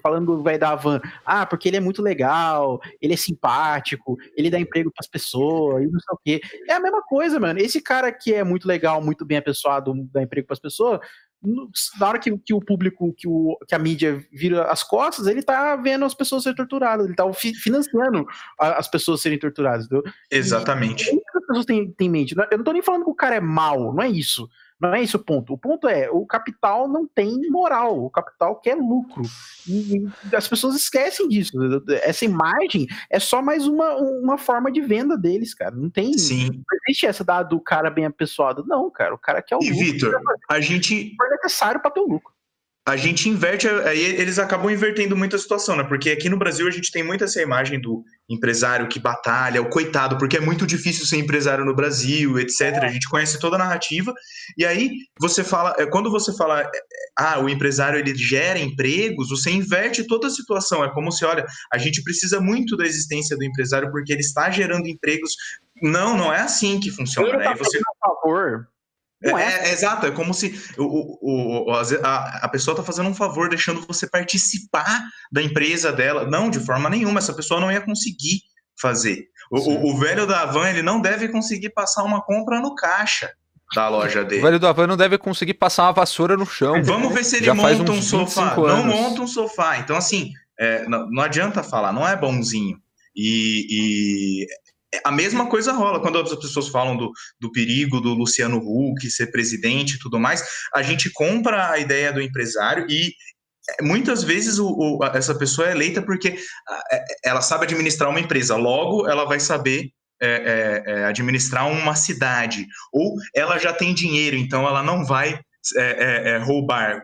falando do velho da van. Ah, porque ele é muito legal, ele é simpático, ele dá emprego pras pessoas e não sei o quê. É a mesma coisa, mano. Esse cara que é muito legal, muito bem apessoado, dá emprego pras pessoas, no- na hora que, que o público, que, o, que a mídia vira as costas, ele tá vendo as pessoas serem torturadas, ele tá fi- financiando a- as pessoas serem torturadas, entendeu? Exatamente. Que as pessoas têm, têm mente. Eu não tô nem falando que o cara é mau, não é isso. Não é esse o ponto. O ponto é, o capital não tem moral, o capital quer lucro. E, e as pessoas esquecem disso. Essa imagem é só mais uma, uma forma de venda deles, cara. Não tem. Sim. Não existe essa da, do cara bem apessoado. Não, cara. O cara quer o E, lucro. Vitor, a gente, É necessário para ter o lucro. A gente inverte, aí eles acabam invertendo muito a situação, né? Porque aqui no Brasil a gente tem muito essa imagem do empresário que batalha, o coitado, porque é muito difícil ser empresário no Brasil, etc. A gente conhece toda a narrativa. E aí você fala, é, quando você fala, é, ah, o empresário ele gera empregos, você inverte toda a situação. É como se, olha, a gente precisa muito da existência do empresário porque ele está gerando empregos Não, não é assim que funciona. Ele tá você a favor. Não é, é. é, exato, é como se o, o, o- a, a pessoa está fazendo um favor, deixando você participar da empresa dela. Não, de forma nenhuma, essa pessoa não ia conseguir fazer. O, o- o velho da van, ele não deve conseguir passar uma compra no caixa da loja O dele. velho do Havan não deve conseguir passar uma vassoura no chão. Vamos ver se ele Já monta um sofá. 25 Não monta um sofá. Então, assim, é, não, não adianta falar, não é bonzinho. E, e a mesma coisa rola quando as pessoas falam do, do perigo do Luciano Huck ser presidente e tudo mais. A gente compra a ideia do empresário e é, muitas vezes o- o- essa pessoa é eleita porque é, ela sabe administrar uma empresa, logo ela vai saber é, é, é, administrar uma cidade. Ou ela já tem dinheiro, então ela não vai é, roubar.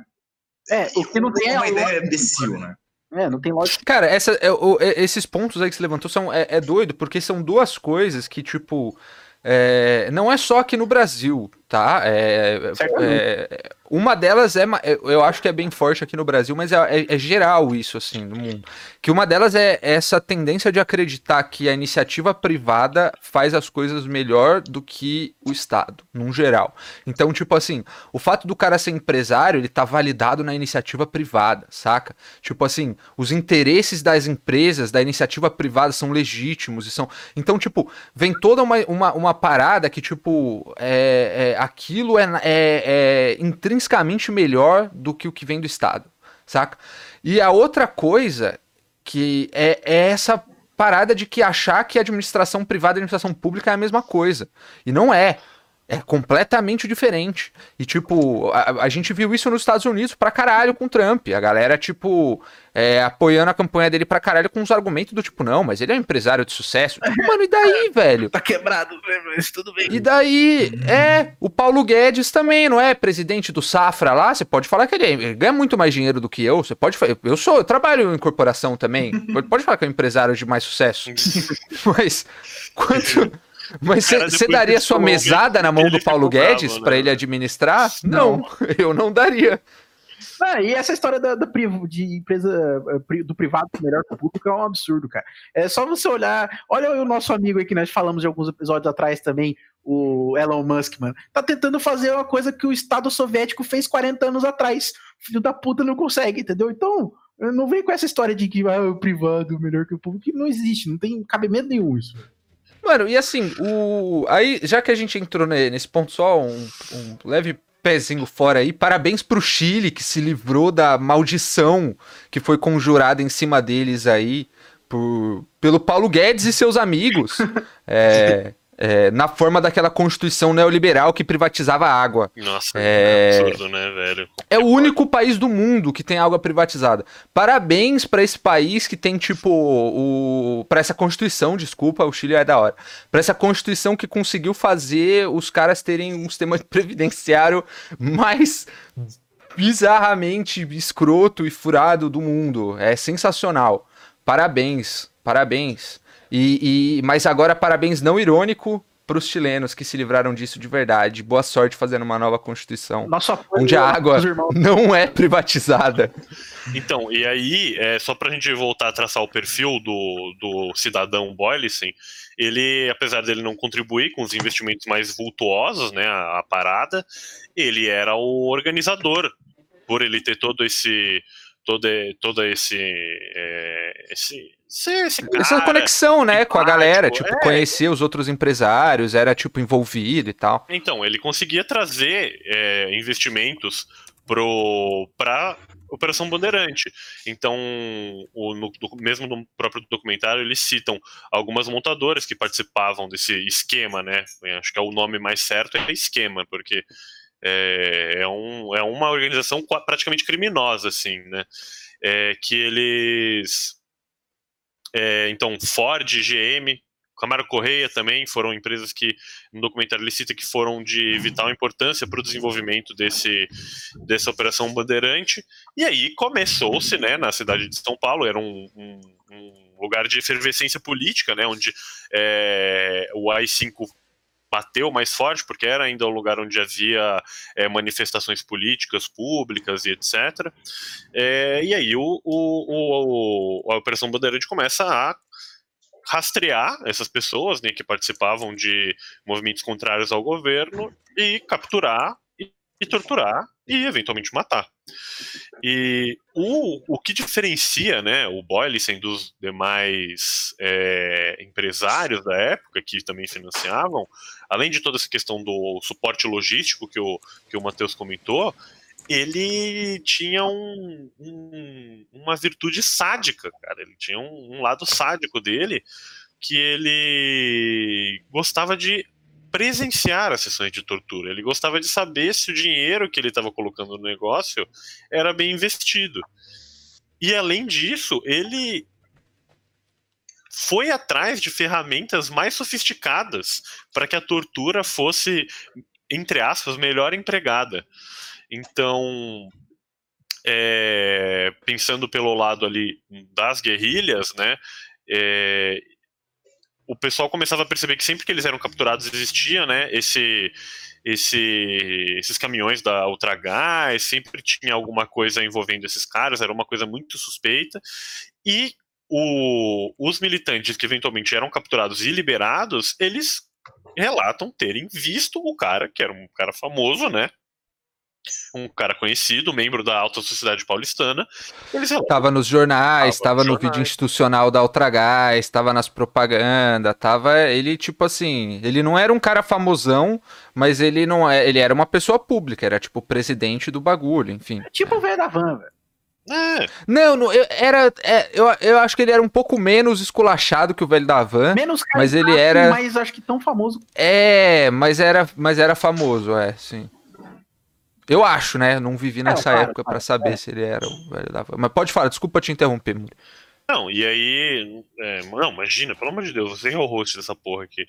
É, o que não tem é uma lógica. ideia imbecil, né? É, não tem lógica. Cara, essa, é, o- é- esses pontos aí que você levantou são, é, é doido, porque são duas coisas que, tipo, é, não é só aqui no Brasil, tá? É, é, uma delas é, é- eu acho que é bem forte aqui no Brasil, mas é, é- é geral isso, assim, no mundo. Que uma delas é essa tendência de acreditar que a iniciativa privada faz as coisas melhor do que o Estado, num geral. Então, tipo assim, o fato do cara ser empresário, ele tá validado na iniciativa privada, saca? Tipo assim, os interesses das empresas, da iniciativa privada são legítimos e são. Então, tipo, vem toda uma, uma, uma parada que, tipo, é, é, aquilo é, é, é intrinsecamente melhor do que o que vem do Estado, saca? E a outra coisa que é, é essa parada de que achar que a administração privada e a administração pública é a mesma coisa. E não é. É completamente diferente. E, tipo, a, a gente viu isso nos Estados Unidos pra caralho com o Trump. A galera, tipo, é, apoiando a campanha dele pra caralho com os argumentos do tipo, não, mas ele é um empresário de sucesso. Mano, e daí, velho? Tá quebrado, né, mas tudo bem. E daí, é, o Paulo Guedes também, não é? Presidente do Safra lá, você pode falar que ele, é- ele ganha muito mais dinheiro do que eu, você pode fa- eu sou, eu trabalho em corporação também, pode falar que é um empresário de mais sucesso, mas quanto... Mas você daria sua mesada na mão do Paulo Guedes né? pra ele administrar? Não, eu não daria. Ah, e essa história da, da de empresa eh, do privado melhor que o público é um absurdo, cara. É só você olhar. Olha o nosso amigo aí que nós falamos de alguns episódios atrás também, o Elon Musk, mano. Tá tentando fazer uma coisa que o Estado soviético fez 40 anos atrás. Filho da puta não consegue, entendeu? Então, não vem com essa história de que ah, o privado melhor que o público, que não existe, não tem cabimento nenhum isso. Mano, e assim, o. Aí, já que a gente entrou ne- nesse ponto só, um, um leve pezinho fora aí, parabéns pro Chile, que se livrou da maldição que foi conjurada em cima deles aí por, pelo Paulo Guedes e seus amigos. é, é, na forma daquela constituição neoliberal que privatizava a água. Nossa, É. é absurdo, né, velho? É o único país do mundo que tem água privatizada. Parabéns pra esse país que tem, tipo, o. Pra essa Constituição, desculpa, o Chile é da hora. Pra essa Constituição que conseguiu fazer os caras terem um sistema previdenciário mais bizarramente escroto e furado do mundo. É sensacional. Parabéns, parabéns. E, e- mas agora parabéns não irônico pros chilenos que se livraram disso de verdade. Boa sorte fazendo uma nova Constituição Nosso apoio onde a água não é privatizada. Então, e aí, é, só pra gente voltar a traçar o perfil do, do cidadão Boylissen, ele, apesar dele não contribuir com os investimentos mais vultuosos, né, a, a parada, ele era o organizador, por ele ter todo esse todo, todo esse, é, esse, esse, esse Essa cara, conexão, né, com a galera, tipo, é. conhecer os outros empresários, era, tipo, envolvido e tal. Então, ele conseguia trazer é, investimentos para Operação Bandeirante. Então, o- no- mesmo no próprio documentário, eles citam algumas montadoras que participavam desse esquema, né? Acho que é o nome mais certo é esquema, porque é, é um- é uma organização praticamente criminosa, assim, né? É, que eles. é, então, Ford, GM, Camaro Correia também foram empresas que no documentário ele cita que foram de vital importância para o desenvolvimento desse, dessa operação Bandeirante. E aí começou-se, né, na cidade de São Paulo, era um, um- um lugar de efervescência política, né, onde é, o AI-5 bateu mais forte, porque era ainda um lugar onde havia é, manifestações políticas públicas e etc. É, e aí o, o- o- a Operação Bandeirante começa a rastrear essas pessoas né, que participavam de movimentos contrários ao governo e capturar e, torturar e eventualmente matar. E o, o que diferencia né, o Boylissen dos demais é, empresários da época que também financiavam, além de toda essa questão do suporte logístico que o, que o Matheus comentou, ele tinha um, um, uma virtude sádica, cara. Ele tinha um, um lado sádico dele que ele gostava de presenciar as sessões de tortura. Ele gostava de saber se o dinheiro que ele estava colocando no negócio era bem investido. E além disso, ele foi atrás de ferramentas mais sofisticadas para que a tortura fosse, entre aspas, melhor empregada. Então, é, pensando pelo lado ali das guerrilhas, né, é, o pessoal começava a perceber que sempre que eles eram capturados existia, né, esse, esse, esses caminhões da Ultragás, sempre tinha alguma coisa envolvendo esses caras, era uma coisa muito suspeita, e o, os militantes que eventualmente eram capturados e liberados, eles relatam terem visto o cara, que era um cara famoso, né, um cara conhecido, membro da alta sociedade paulistana. Eles tava nos jornais, estava no vídeo institucional da Ultragás, estava nas propagandas, tava ele tipo assim, ele não era um cara famosão, mas ele não é, ele era uma pessoa pública, era tipo presidente do bagulho, enfim. É tipo o velho da van, velho. É. Não, não eu, era, é, eu, eu acho que ele era um pouco menos esculachado que o velho da van. Menos mas ele era. Mas acho que tão famoso. É, mas era, mas era famoso, é, sim. Eu acho, né? Não vivi nessa claro, época claro, para saber é. se ele era o velho da van. Mas pode falar, desculpa te interromper, Muri. Não, e aí. É, não, imagina, pelo amor de Deus, você é o host dessa porra aqui.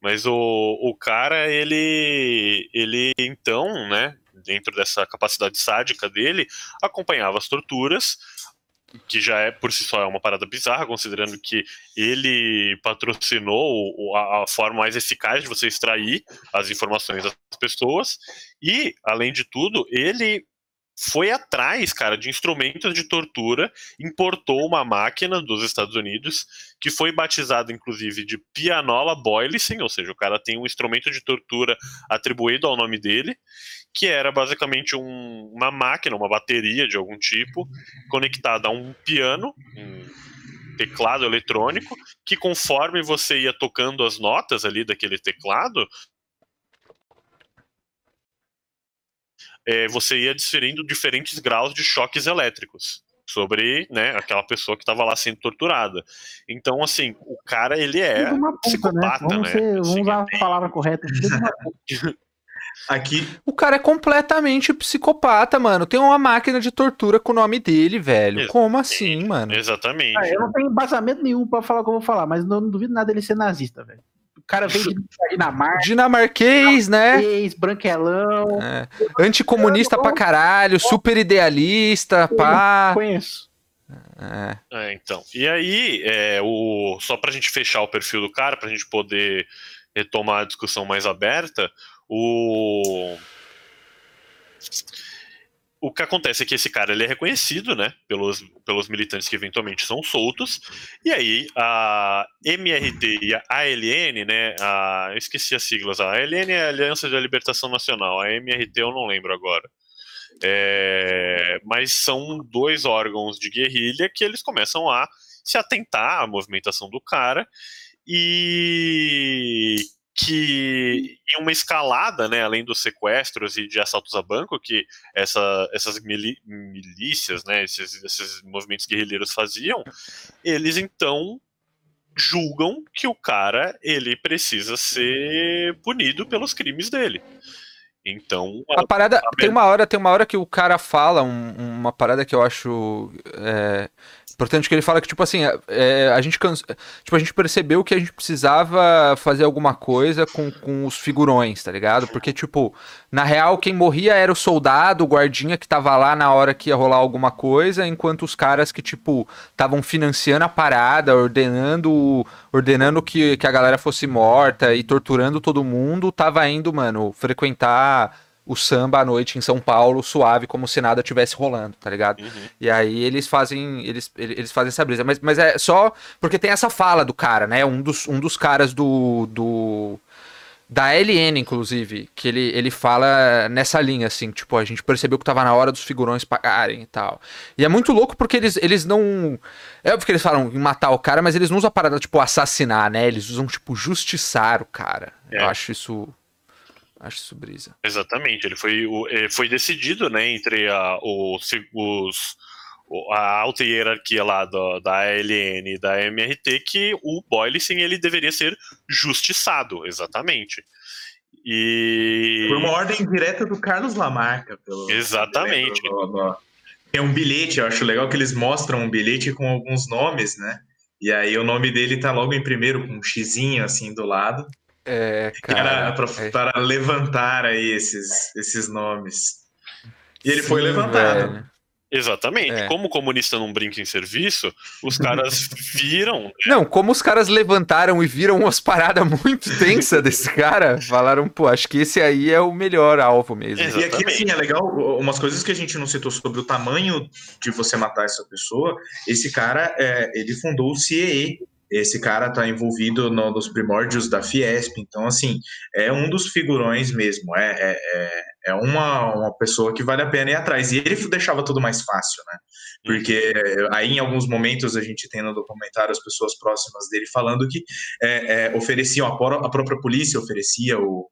Mas o, o cara, ele. Ele então, né? Dentro dessa capacidade sádica dele, acompanhava as torturas, que já é por si só é uma parada bizarra, considerando que ele patrocinou a, a, forma mais eficaz de você extrair as informações das pessoas, e, além de tudo, ele foi atrás, cara, de instrumentos de tortura, importou uma máquina dos Estados Unidos, que foi batizada, inclusive, de Pianola Boylissen, ou seja, o cara tem um instrumento de tortura atribuído ao nome dele, que era basicamente um, uma máquina, uma bateria de algum tipo, conectada a um piano, um teclado eletrônico, que conforme você ia tocando as notas ali daquele teclado, é, você ia desferindo diferentes graus de choques elétricos sobre né, aquela pessoa que estava lá sendo torturada. Então, assim, o cara, ele é puta, né? psicopata, né? Vamos, ser, vamos assim, usar é a palavra correta. Aqui. O cara é completamente psicopata, mano. Tem uma máquina de tortura com o nome dele, velho. Exatamente. Como assim, mano? Exatamente. Ah, eu não tenho embasamento nenhum para falar o que eu vou falar, mas não, não duvido nada dele ser nazista, velho cara veio de Dinamarca. Dinamarquês, né? Branquelão. É. Anticomunista pra caralho, super idealista, pá. Conheço. É. é. então. E aí, é, o, só pra gente fechar o perfil do cara, pra gente poder retomar a discussão mais aberta, o o que acontece é que esse cara ele é reconhecido, né, pelos, pelos militantes que eventualmente são soltos, e aí a MRT e a ALN, né, a, eu esqueci as siglas, a ALN é a Aliança da Libertação Nacional, a MRT eu não lembro agora, é, mas são dois órgãos de guerrilha que eles começam a se atentar à movimentação do cara, e que em uma escalada, né, além dos sequestros e de assaltos a banco que essa, essas milícias, né, esses, esses movimentos guerrilheiros faziam, eles então julgam que o cara ele precisa ser punido pelos crimes dele. Então a, a parada a... tem uma hora tem uma hora que o cara fala um, uma parada que eu acho é, Importante que ele fala que, tipo assim, é, a, gente cansa, tipo, a gente percebeu que a gente precisava fazer alguma coisa com, com os figurões, tá ligado? Porque, tipo, na real, quem morria era o soldado, o guardinha que tava lá na hora que ia rolar alguma coisa, enquanto os caras que, tipo, estavam financiando a parada, ordenando ordenando que, que a galera fosse morta e torturando todo mundo, tava indo, mano, frequentar o samba à noite em São Paulo, suave, como se nada tivesse rolando, tá ligado? Uhum. E aí eles fazem eles, eles fazem essa brisa. Mas, mas é só porque tem essa fala do cara, né? Um dos, um dos caras do, do da LN, inclusive, que ele, ele fala nessa linha, assim, tipo, a gente percebeu que tava na hora dos figurões pagarem e tal. E é muito louco porque eles, eles não. É óbvio que eles falam em matar o cara, mas eles não usam a parada, tipo, assassinar, né? Eles usam, tipo, justiçar o cara. É. Eu acho isso. Acho isso brisa. Exatamente, ele foi, eh, foi decidido, né, entre a, os, os- a alta hierarquia lá da, da ALN e da MRT que o Boyle, sim, ele deveria ser justiçado, exatamente. E... Foi uma ordem direta do Carlos Lamarca. Pelo, Exatamente. Do- do- Tem um bilhete, eu acho legal que eles mostram um bilhete com alguns nomes, né? E aí o nome dele tá logo em primeiro, com um xizinho assim do lado. É, cara. pra- é- para levantar aí esses, esses nomes. E ele foi Sim, levantado. velho. Exatamente. É. Como o comunista não brinca em serviço, os caras viram Não, como os caras levantaram e viram umas paradas muito tensas desse cara, falaram, pô, acho que esse aí é o melhor alvo mesmo. E aqui, assim, é legal, umas coisas que a gente não citou sobre o tamanho de você matar essa pessoa. Esse cara, é, ele fundou o CIE. Esse cara tá envolvido no- nos primórdios da Fiesp. Então, assim, é um dos figurões mesmo. É, é, é, uma, uma pessoa que vale a pena ir atrás. E ele deixava tudo mais fácil, né? Porque aí, em alguns momentos, a gente tem no documentário as pessoas próximas dele falando que é, é, ofereciam, a, a própria polícia oferecia o,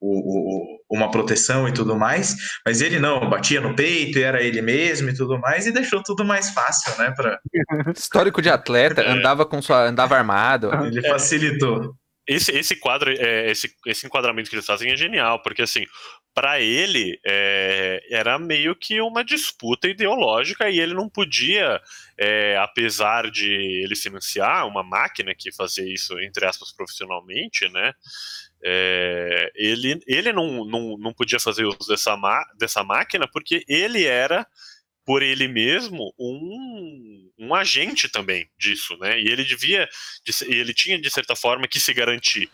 o- o- uma proteção e tudo mais, mas ele não, batia no peito, e era ele mesmo e tudo mais, e deixou tudo mais fácil, né? Pra, Histórico de atleta, É. andava com sua, andava armado. ele facilitou. esse, esse quadro, é, esse, esse enquadramento que eles fazem é genial, porque assim, para ele é, era meio que uma disputa ideológica e ele não podia, é, apesar de ele financiar uma máquina que fazia isso, entre aspas, profissionalmente, né? é, ele ele não, não, não podia fazer uso dessa, dessa máquina porque ele era por ele mesmo um, um agente também disso, né? E ele devia, ele tinha de certa forma que se garantir.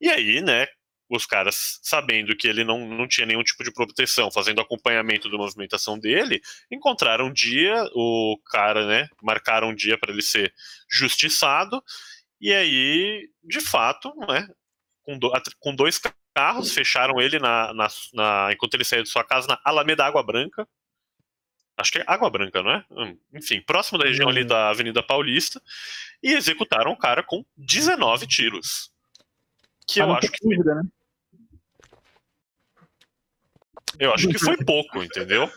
E aí, né? Os caras, sabendo que ele não, não tinha nenhum tipo de proteção, fazendo acompanhamento da movimentação dele, encontraram um dia, o cara, né? Marcaram um dia para ele ser justiçado, e aí, de fato, né? Com, do- com dois carros, fecharam ele na, na, na- enquanto ele saía de sua casa na Alameda Água Branca, acho que é Água Branca, não é? Hum, Enfim, próximo da região ali Hum. da Avenida Paulista, e executaram o cara com 19 tiros. Que eu acho que, foi, dúvida, né? eu acho que foi pouco, entendeu?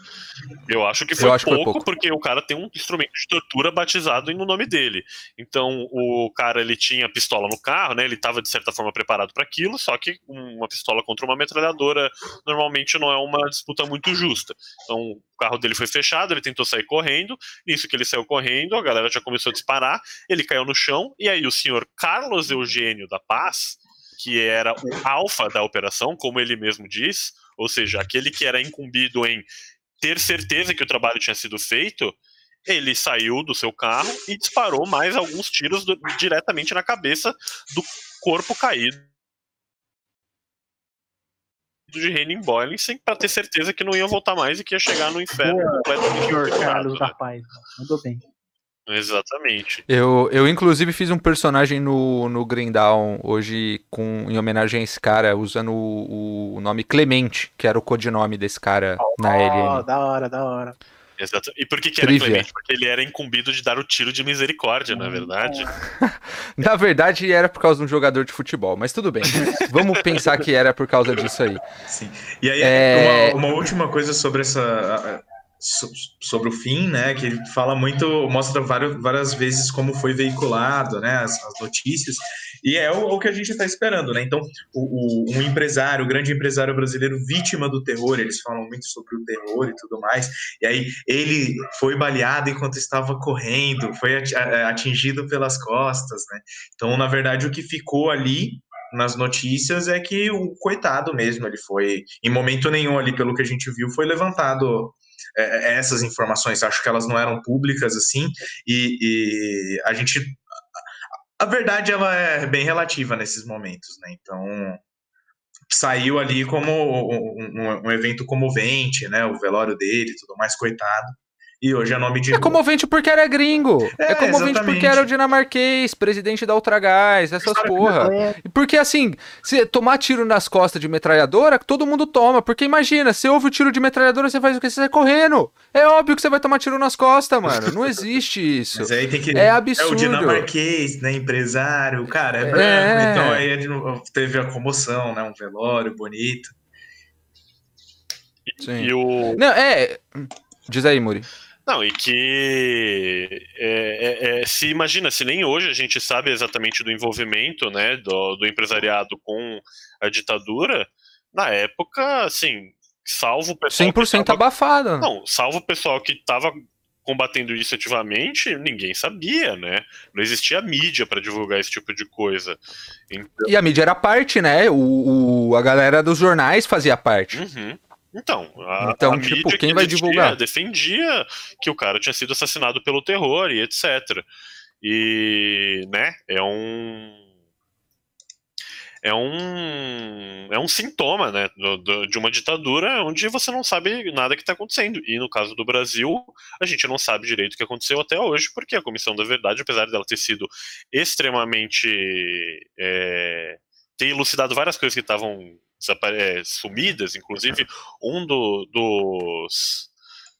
Eu acho que foi, acho que foi pouco, pouco. porque o cara tem um instrumento de tortura batizado no nome dele. Então, o cara ele tinha pistola no carro, né? Ele estava de certa forma preparado para aquilo, só que uma pistola contra uma metralhadora normalmente não é uma disputa muito justa. Então, o carro dele foi fechado, ele tentou sair correndo. Nisso que ele saiu correndo, a galera já começou a disparar. Ele caiu no chão e aí o senhor Carlos Eugênio da Paz, que era o alfa da operação, como ele mesmo diz, ou seja, aquele que era incumbido em ter certeza que o trabalho tinha sido feito, ele saiu do seu carro e disparou mais alguns tiros do- diretamente na cabeça do corpo caído de Henning Boylensen para ter certeza que não ia voltar mais e que ia chegar no inferno Boa, completamente Senhor torturado, Carlos né? da Paz. Mandou bem. Exatamente. Eu, eu inclusive fiz um personagem no, no Grindown hoje com, em homenagem a esse cara, usando o, o nome Clemente, que era o codinome desse cara na Ó, LN. da hora, da hora. Exato. E por que, que era Trivia. Clemente? Porque ele era incumbido de dar o tiro de misericórdia, na verdade. Na verdade, era por causa de um jogador de futebol, mas tudo bem. Vamos pensar que era por causa disso aí. Sim. E aí, É- uma, uma última coisa sobre essa. So- Sobre o fim, né? Que fala muito, mostra várias, várias vezes como foi veiculado, né? As, as notícias, e é o, o que a gente está esperando, né? Então, o, o- um empresário, um grande empresário brasileiro, vítima do terror, eles falam muito sobre o terror e tudo mais, e aí ele foi baleado enquanto estava correndo, foi atingido pelas costas, né? Então, na verdade, o que ficou ali nas notícias é que o coitado mesmo, ele foi, em momento nenhum ali, pelo que a gente viu, foi levantado é, é, essas informações. Acho que elas não eram públicas assim, e, e a gente. A a verdade ela é bem relativa nesses momentos, né? Então, saiu ali como um, um, um, evento comovente, né? O velório dele, tudo mais, coitado. E hoje é nome de. É comovente porque era gringo. É, é comovente exatamente. porque era o dinamarquês, presidente da Ultragás, essas porra. É. Porque assim, se tomar tiro nas costas de metralhadora, todo mundo toma. Porque imagina, você ouve o tiro de metralhadora, você faz o que? Você sai correndo. É óbvio que você vai tomar tiro nas costas, mano. Não existe isso. Mas aí tem que. É absurdo. É o dinamarquês, né? Empresário, cara, é branco. É... Então aí teve a comoção, né? Um velório bonito. Sim. E o... Não, é. Diz aí, Muri. Não, e que é, é, é, se imagina, se nem hoje a gente sabe exatamente do envolvimento né, do, do empresariado com a ditadura, na época, assim, salvo o pessoal. 100% tava, abafado. Não, salvo o pessoal que estava combatendo isso ativamente, ninguém sabia, né? Não existia mídia para divulgar esse tipo de coisa. Então... E a mídia era parte, né? O, o, a galera dos jornais fazia parte. Uhum. Então, a, então a tipo, quem que vai divulgar? Defendia que o cara tinha sido assassinado pelo terror e etc. E, né, é um é um é um sintoma, né, do, do, de uma ditadura onde você não sabe nada que está acontecendo. E no caso do Brasil, a gente não sabe direito o que aconteceu até hoje, porque a Comissão da Verdade, apesar dela ter sido extremamente é, ter elucidado várias coisas que estavam sumidas, inclusive um do, dos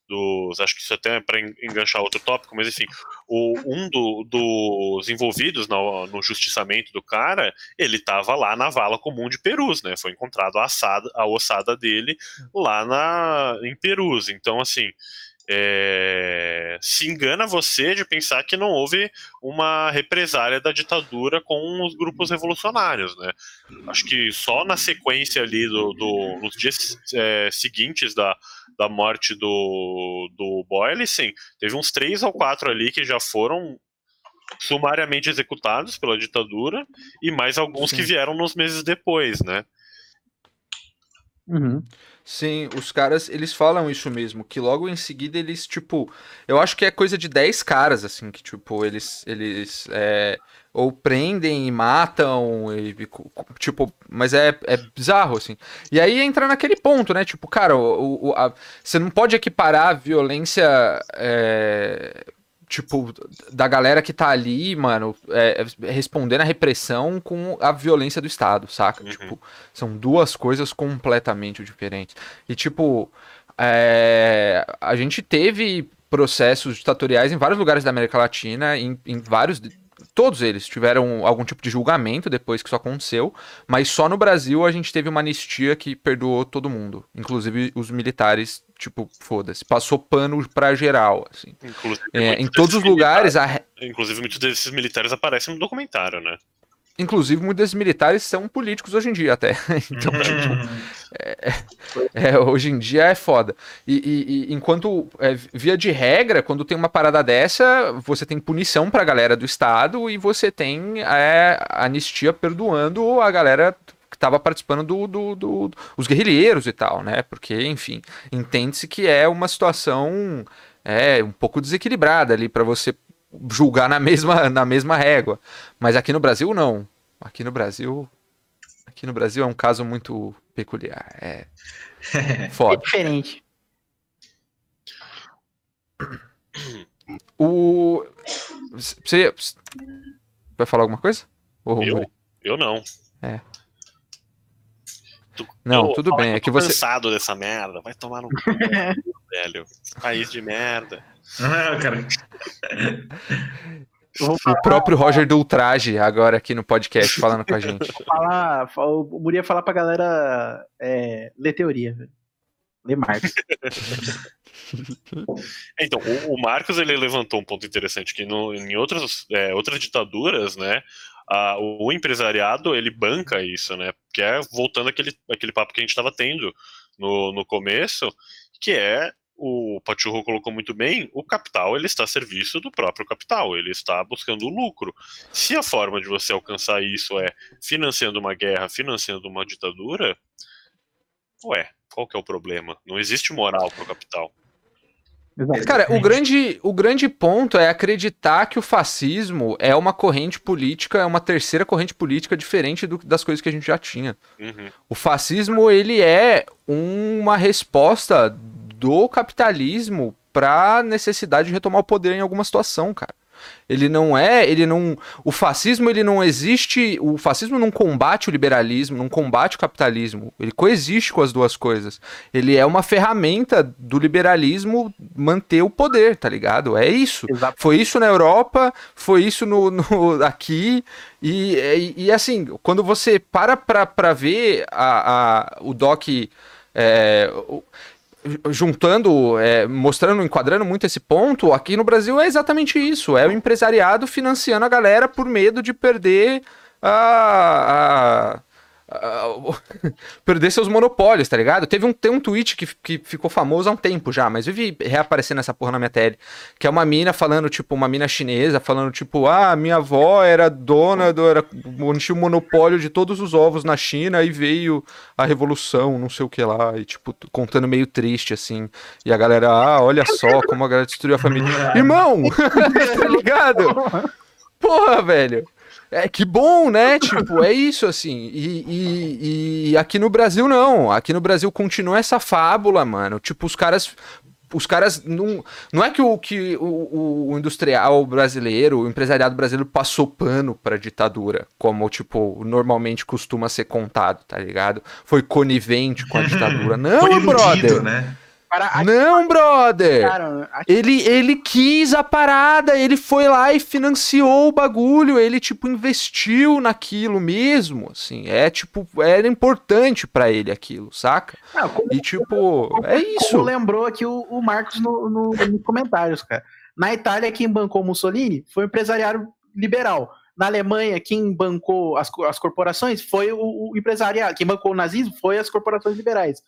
dos. Acho que isso até é para enganchar outro tópico, mas enfim, o, um do, dos envolvidos no, no justiçamento do cara, ele estava lá na vala comum de Perus, né? Foi encontrado a, assada, a ossada dele lá na, em Perus. Então, assim, é, se engana você de pensar que não houve uma represária da ditadura com os grupos revolucionários, né? Acho que só na sequência ali do, do nos dias é, seguintes da, da morte do, do Boylissen, teve uns três ou quatro ali que já foram sumariamente executados pela ditadura e mais alguns Sim. que vieram nos meses depois, né? Uhum. Sim, os caras, eles falam isso mesmo, que logo em seguida eles, tipo, eu acho que é coisa de 10 caras, assim, que, tipo, eles, eles, é, ou prendem e matam, e, tipo, mas é, é bizarro, assim. E aí entra naquele ponto, né, tipo, cara, o, o a, você não pode equiparar a violência, é, tipo, da galera que tá ali, mano, é, respondendo a repressão com a violência do Estado, saca? Uhum. Tipo, são duas coisas completamente diferentes. E, tipo, é, a gente teve processos ditatoriais em vários lugares da América Latina, em, em vários todos eles tiveram algum tipo de julgamento depois que isso aconteceu, mas só no Brasil a gente teve uma anistia que perdoou todo mundo, inclusive os militares, tipo, foda-se, passou pano pra geral, assim. É, em todos os lugares... A... Inclusive muitos desses militares aparecem no documentário, né? Inclusive, muitos desses militares são políticos hoje em dia até. então, tipo, é, é, hoje em dia é foda. E, e, e enquanto, é, via de regra, quando tem uma parada dessa, você tem punição pra galera do Estado e você tem é, anistia perdoando a galera que estava participando do, do, do, os guerrilheiros e tal, né? Porque, enfim, entende-se que é uma situação é um pouco desequilibrada ali para você julgar na mesma, na mesma régua. Mas aqui no Brasil, não. Aqui no Brasil. Aqui no Brasil é um caso muito peculiar. É. Foda. É diferente. O. Você. Vai falar alguma coisa? Ou, eu? Eu não. É. Tu, não, tudo bem. É que você. cansado dessa merda. Vai tomar no cu, velho. País de merda. Ah, cara. O próprio Roger do Ultraje agora aqui no podcast falando com a gente. Falar, o Muri ia falar pra galera é, ler teoria, Ler Marx. então, o, o, Marcos ele levantou um ponto interessante que no, em outras, é, outras ditaduras, né, a, o empresariado ele banca isso, né, que é voltando aquele, aquele papo que a gente estava tendo no, no começo, que é o Pachurro colocou muito bem, o capital ele está a serviço do próprio capital, ele está buscando lucro. Se a forma de você alcançar isso é financiando uma guerra, financiando uma ditadura, ué, qual que é o problema? Não existe moral para o capital. Cara, o grande, o grande ponto é acreditar que o fascismo é uma corrente política, é uma terceira corrente política diferente do- das coisas que a gente já tinha. Uhum. O fascismo, ele é uma resposta do capitalismo para necessidade de retomar o poder em alguma situação, cara. Ele não é, ele não, o fascismo ele não existe, o fascismo não combate o liberalismo, não combate o capitalismo, ele coexiste com as duas coisas. Ele é uma ferramenta do liberalismo manter o poder, tá ligado? É isso. Exato. Foi isso na Europa, foi isso no, no- aqui. E, e, e, assim, quando você para pra, pra ver a, a- o Doc é, juntando, é, mostrando, enquadrando muito esse ponto, aqui no Brasil é exatamente isso. É o empresariado financiando a galera por medo de perder a. a- perder seus monopólios, tá ligado? Teve um, tem um tweet que, que ficou famoso há um tempo já, mas vive reaparecendo essa porra na minha tele. Que é uma mina falando, tipo, uma mina chinesa falando, tipo, ah, minha avó era dona do. Era, tinha o monopólio de todos os ovos na China e veio a revolução, não sei o que lá. E, tipo, contando meio triste, assim. E a galera, ah, olha só como a galera destruiu a família. Irmão! tá ligado? Porra, velho. É que bom, né? Tipo, é isso assim. E, e- e aqui no Brasil não. Aqui no Brasil continua essa fábula, mano. Tipo, os caras. Os caras não. Não é que o, que o, o industrial brasileiro, o empresariado brasileiro passou pano pra ditadura, como, tipo, normalmente costuma ser contado, tá ligado? Foi conivente com a ditadura. Não, Foi iludido, brother. né? Para Não, brother. Ele, ele quis a parada, ele foi lá e financiou o bagulho, ele, tipo, investiu naquilo mesmo, assim. É, tipo, era importante pra ele aquilo, saca? Ah, como, E, tipo, é como isso. lembrou aqui o, o Marcos no, no- nos comentários, cara. Na Itália, quem bancou Mussolini foi o empresariado liberal. Na Alemanha, quem bancou as, as corporações foi o, o empresariado. Quem bancou o nazismo foi as corporações liberais.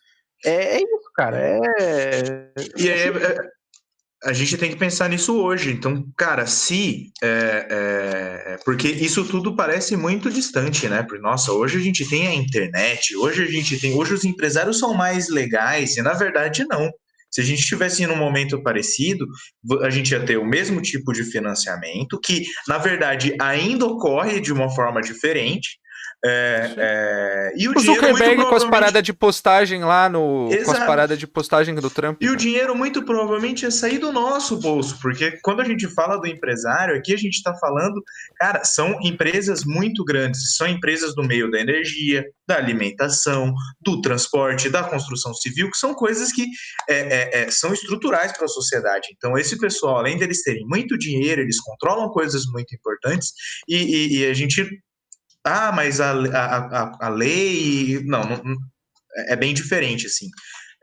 É, é isso, cara. É. E aí, é, a gente tem que pensar nisso hoje. Então, cara, se. é, é, porque isso tudo parece muito distante, né? Porque, nossa, hoje a gente tem a internet, hoje a gente tem. Hoje os empresários são mais legais, e na verdade não. Se a gente estivesse em um momento parecido, a gente ia ter o mesmo tipo de financiamento, que, na verdade, ainda ocorre de uma forma diferente. É, é, e o, O dinheiro muito Zuckerberg com as paradas de postagem lá no. Com as Exato. paradas de postagem do Trump. E o dinheiro muito provavelmente ia sair do nosso bolso, porque quando a gente fala do empresário, aqui a gente está falando, cara, são empresas muito grandes, são empresas do meio da energia, da alimentação, do transporte, da construção civil, que são coisas que é, é, é, são estruturais para a sociedade. Então, esse pessoal, além deles terem muito dinheiro, eles controlam coisas muito importantes e, e- e a gente. Ah, mas a, a, a, a lei. Não, não, é bem diferente, assim.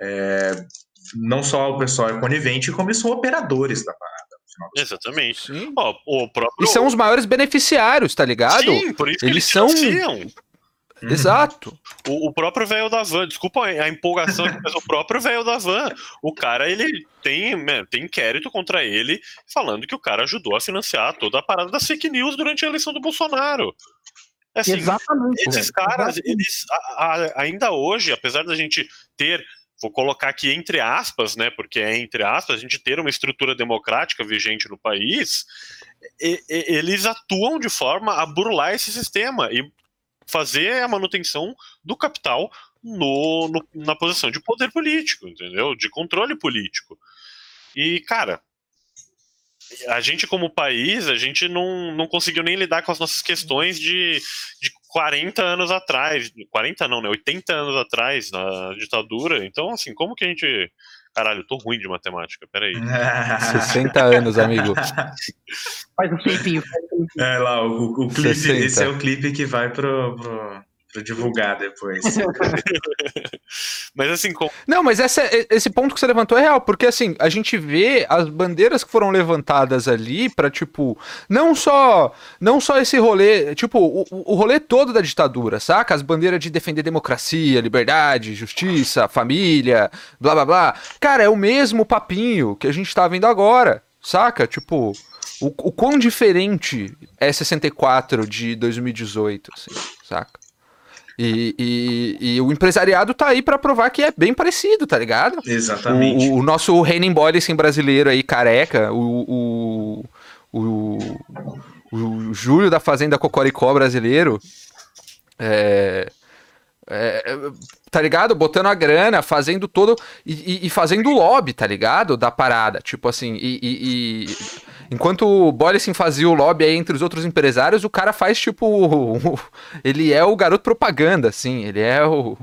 É, não só o pessoal é conivente, como eles são operadores da parada. Exatamente. Sim. Ó, o próprio. E são os maiores beneficiários, tá ligado? Sim, por isso que Eles eles, são- financiam. contas. Exato. O, o próprio velho da van, desculpa a empolgação, aqui, mas o próprio velho da van, o cara, ele tem, né, tem inquérito contra ele, falando que o cara ajudou a financiar toda a parada das fake news durante a eleição do Bolsonaro. Assim, Exatamente. esses caras, Exatamente. eles a- a- ainda hoje, apesar da gente ter, vou colocar aqui entre aspas, né, porque é entre aspas, a gente ter uma estrutura democrática vigente no país, e- e- eles atuam de forma a burlar esse sistema e fazer a manutenção do capital no, no- na posição de poder político, entendeu? De controle político. E, cara, a gente como país, a gente não, não conseguiu nem lidar com as nossas questões de, de 40 anos atrás, 40 não, né, 80 anos atrás, na ditadura, então assim, como que a gente... Caralho, eu tô ruim de matemática, peraí. 60 anos, amigo. Faz um tempinho. É lá, o, o clipe, 60. esse é o clipe que vai pro, pro, pro divulgar depois. Mas assim, com- Não, mas essa- esse ponto que você levantou é real, porque assim, a gente vê as bandeiras que foram levantadas ali pra, tipo, não só não só esse rolê, tipo, o, o rolê todo da ditadura, saca? As bandeiras de defender democracia, liberdade, justiça, família, blá blá blá. Cara, é o mesmo papinho que a gente tá vendo agora, saca? Tipo, o, o quão diferente é 64 de 2018, assim, saca? E, e, e o empresariado tá aí para provar que é bem parecido, tá ligado? Exatamente. O, o nosso Renan Boylissen brasileiro aí, careca, o, o, o, o Júlio da Fazenda Cocoricó brasileiro, é, é, tá ligado? Botando a grana, fazendo todo. E, e, fazendo lobby, tá ligado? Da parada. Tipo assim, e. e, e enquanto o Boylesin fazia o lobby aí entre os outros empresários, o cara faz tipo. ele é o garoto propaganda, assim. Ele é o.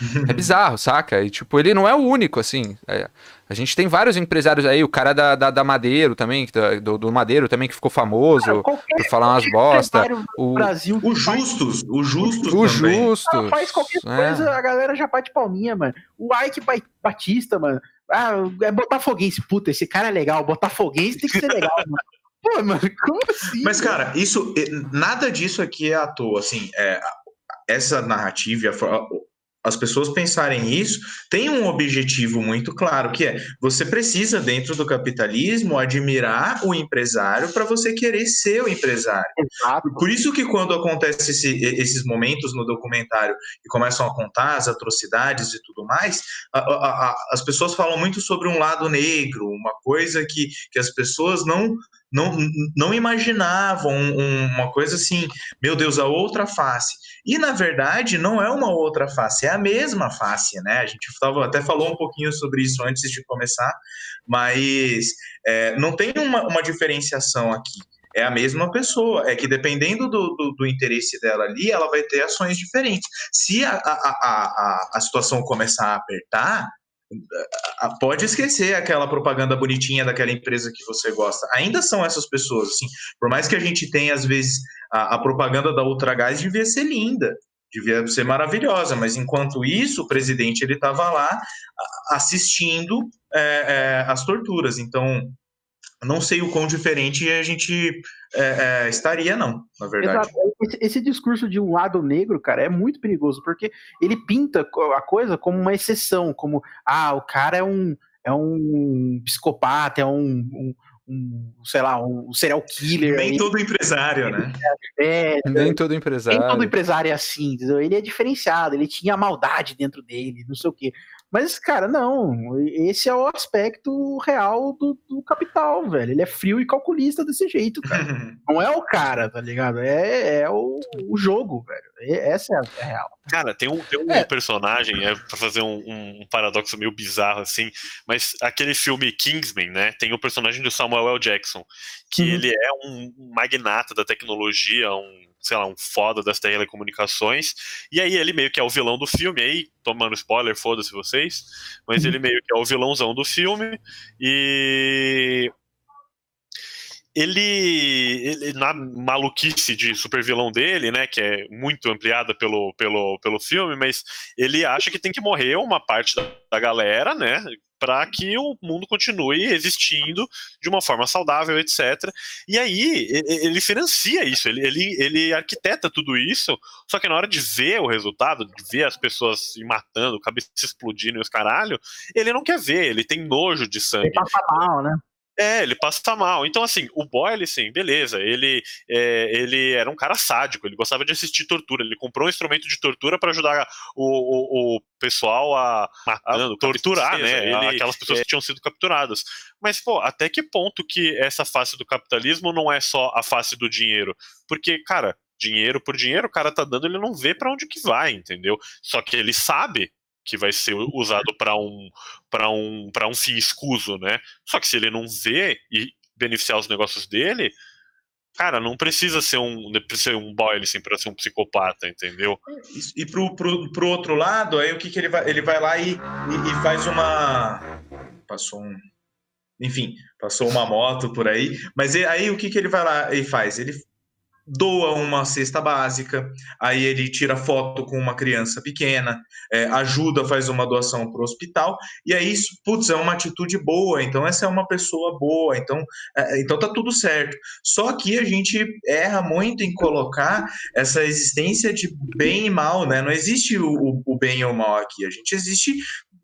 É bizarro, saca? E, tipo, ele não é o único, assim. É, a gente tem vários empresários aí, o cara da, da, da Madeiro também, do, do Madeiro também, que ficou famoso cara, por falar umas bosta. O Brasil. O Justus, o Justus. O também. Justus. faz qualquer é. coisa, a galera já bate palminha, mano. O Ike Batista, mano. Ah, é Botafoguense. Puta, esse cara é legal. Botafoguense tem que ser legal, mano. Pô, mano, como assim? Mas, cara, isso. Nada disso aqui é à toa, assim. É, essa narrativa, as pessoas pensarem isso, tem um objetivo muito claro, que é você precisa, dentro do capitalismo, admirar o empresário para você querer ser o empresário. Exato. Por isso que quando acontece esse, esses momentos no documentário e começam a contar as atrocidades e tudo mais, a, a, a, as pessoas falam muito sobre um lado negro, uma coisa que, que as pessoas não não, não imaginavam uma coisa assim, meu Deus, a outra face. E na verdade não é uma outra face, é a mesma face, né? A gente tava, até falou um pouquinho sobre isso antes de começar, mas é, não tem uma, uma diferenciação aqui é a mesma pessoa. É que dependendo do, do, do, interesse dela ali, ela vai ter ações diferentes. Se a, a, a, a, situação começar a apertar, pode esquecer aquela propaganda bonitinha daquela empresa que você gosta. Ainda são essas pessoas, assim. Por mais que a gente tenha, às vezes, a, a propaganda da Ultragás devia ser linda, devia ser maravilhosa, mas enquanto isso, o presidente ele estava lá assistindo é, é, as torturas. Então, não sei o quão diferente a gente é, é, estaria, não, na verdade. Exato. Esse, esse, discurso de um lado negro, cara, é muito perigoso, porque ele pinta a coisa como uma exceção, como, ah, o cara é um, é um psicopata, é um, um, um sei lá, um serial killer. Nem aí. todo empresário, né? É, nem todo empresário. Nem todo empresário é assim, entendeu? ele é diferenciado, ele tinha maldade dentro dele, não sei o quê. Mas, cara, não. Esse é o aspecto real do, do capital, velho. Ele é frio e calculista desse jeito, cara. não é o cara, tá ligado? É, é o, o jogo, velho. Essa é a, é a real. Cara, tem um, tem um é. personagem, é pra fazer um, um, paradoxo meio bizarro, assim, mas aquele filme Kingsman, né? Tem o personagem do Samuel L. Jackson, que uhum. ele é um magnata da tecnologia, um sei lá, um foda das telecomunicações. E aí ele meio que é o vilão do filme, aí, tomando spoiler, foda-se vocês, mas ele meio que é o vilãozão do filme. E ele, ele, na maluquice de super vilão dele, né, que é muito ampliada pelo, pelo, pelo filme, mas ele acha que tem que morrer uma parte da, da galera, né, para que o mundo continue existindo de uma forma saudável, etc. E aí ele financia isso, ele, ele, ele arquiteta tudo isso, só que na hora de ver o resultado, de ver as pessoas se matando, cabeça explodindo e os caralho, ele não quer ver, ele tem nojo de sangue. Ele passa mal, né? É, ele passa mal. Então, assim, o Boyle, sim, beleza. Ele, é, ele era um cara sádico, ele gostava de assistir tortura. Ele comprou um instrumento de tortura para ajudar o, o, o, pessoal a, a, torturar, né? Ele, aquelas pessoas é... que tinham sido capturadas. Mas, pô, até que ponto que essa face do capitalismo não é só a face do dinheiro? Porque, cara, dinheiro por dinheiro, o cara tá dando, ele não vê para onde que vai, entendeu? Só que ele sabe que vai ser usado para um para um para um fim escuso, né? Só que se ele não vê e beneficiar os negócios dele, cara, não precisa ser um ser um boy assim para ser um psicopata, entendeu? E pro, pro, pro outro lado, aí o que que ele vai ele vai lá e, e, e faz uma passou um enfim, passou uma moto por aí, mas aí o que que ele vai lá e faz? Ele doa uma cesta básica, aí ele tira foto com uma criança pequena, é, ajuda, faz uma doação para o hospital, e aí, putz, é uma atitude boa, então essa é uma pessoa boa, então, é, então tá tudo certo. Só que a gente erra muito em colocar essa existência de bem e mal, né? Não existe o, o bem ou o mal aqui, a gente existe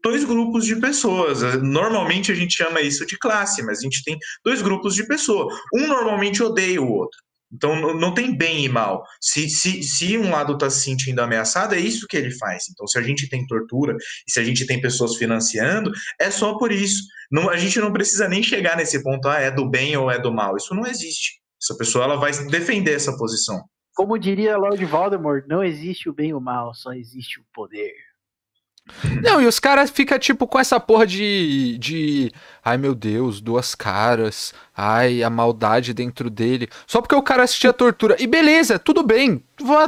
dois grupos de pessoas. Normalmente a gente chama isso de classe, mas a gente tem dois grupos de pessoas. Um normalmente odeia o outro. Então não, tem bem e mal. Se, se, se um lado está se sentindo ameaçado, é isso que ele faz. Então, se a gente tem tortura e se a gente tem pessoas financiando, é só por isso. Não, a gente não precisa nem chegar nesse ponto, ah, é do bem ou é do mal. Isso não existe. Essa pessoa ela vai defender essa posição. Como diria Lord Voldemort, não existe o bem e o mal, só existe o poder. Não, e os caras ficam, tipo, com essa porra de. de. Ai meu Deus, duas caras. Ai, a maldade dentro dele. Só porque o cara assistia tortura. E beleza, tudo bem.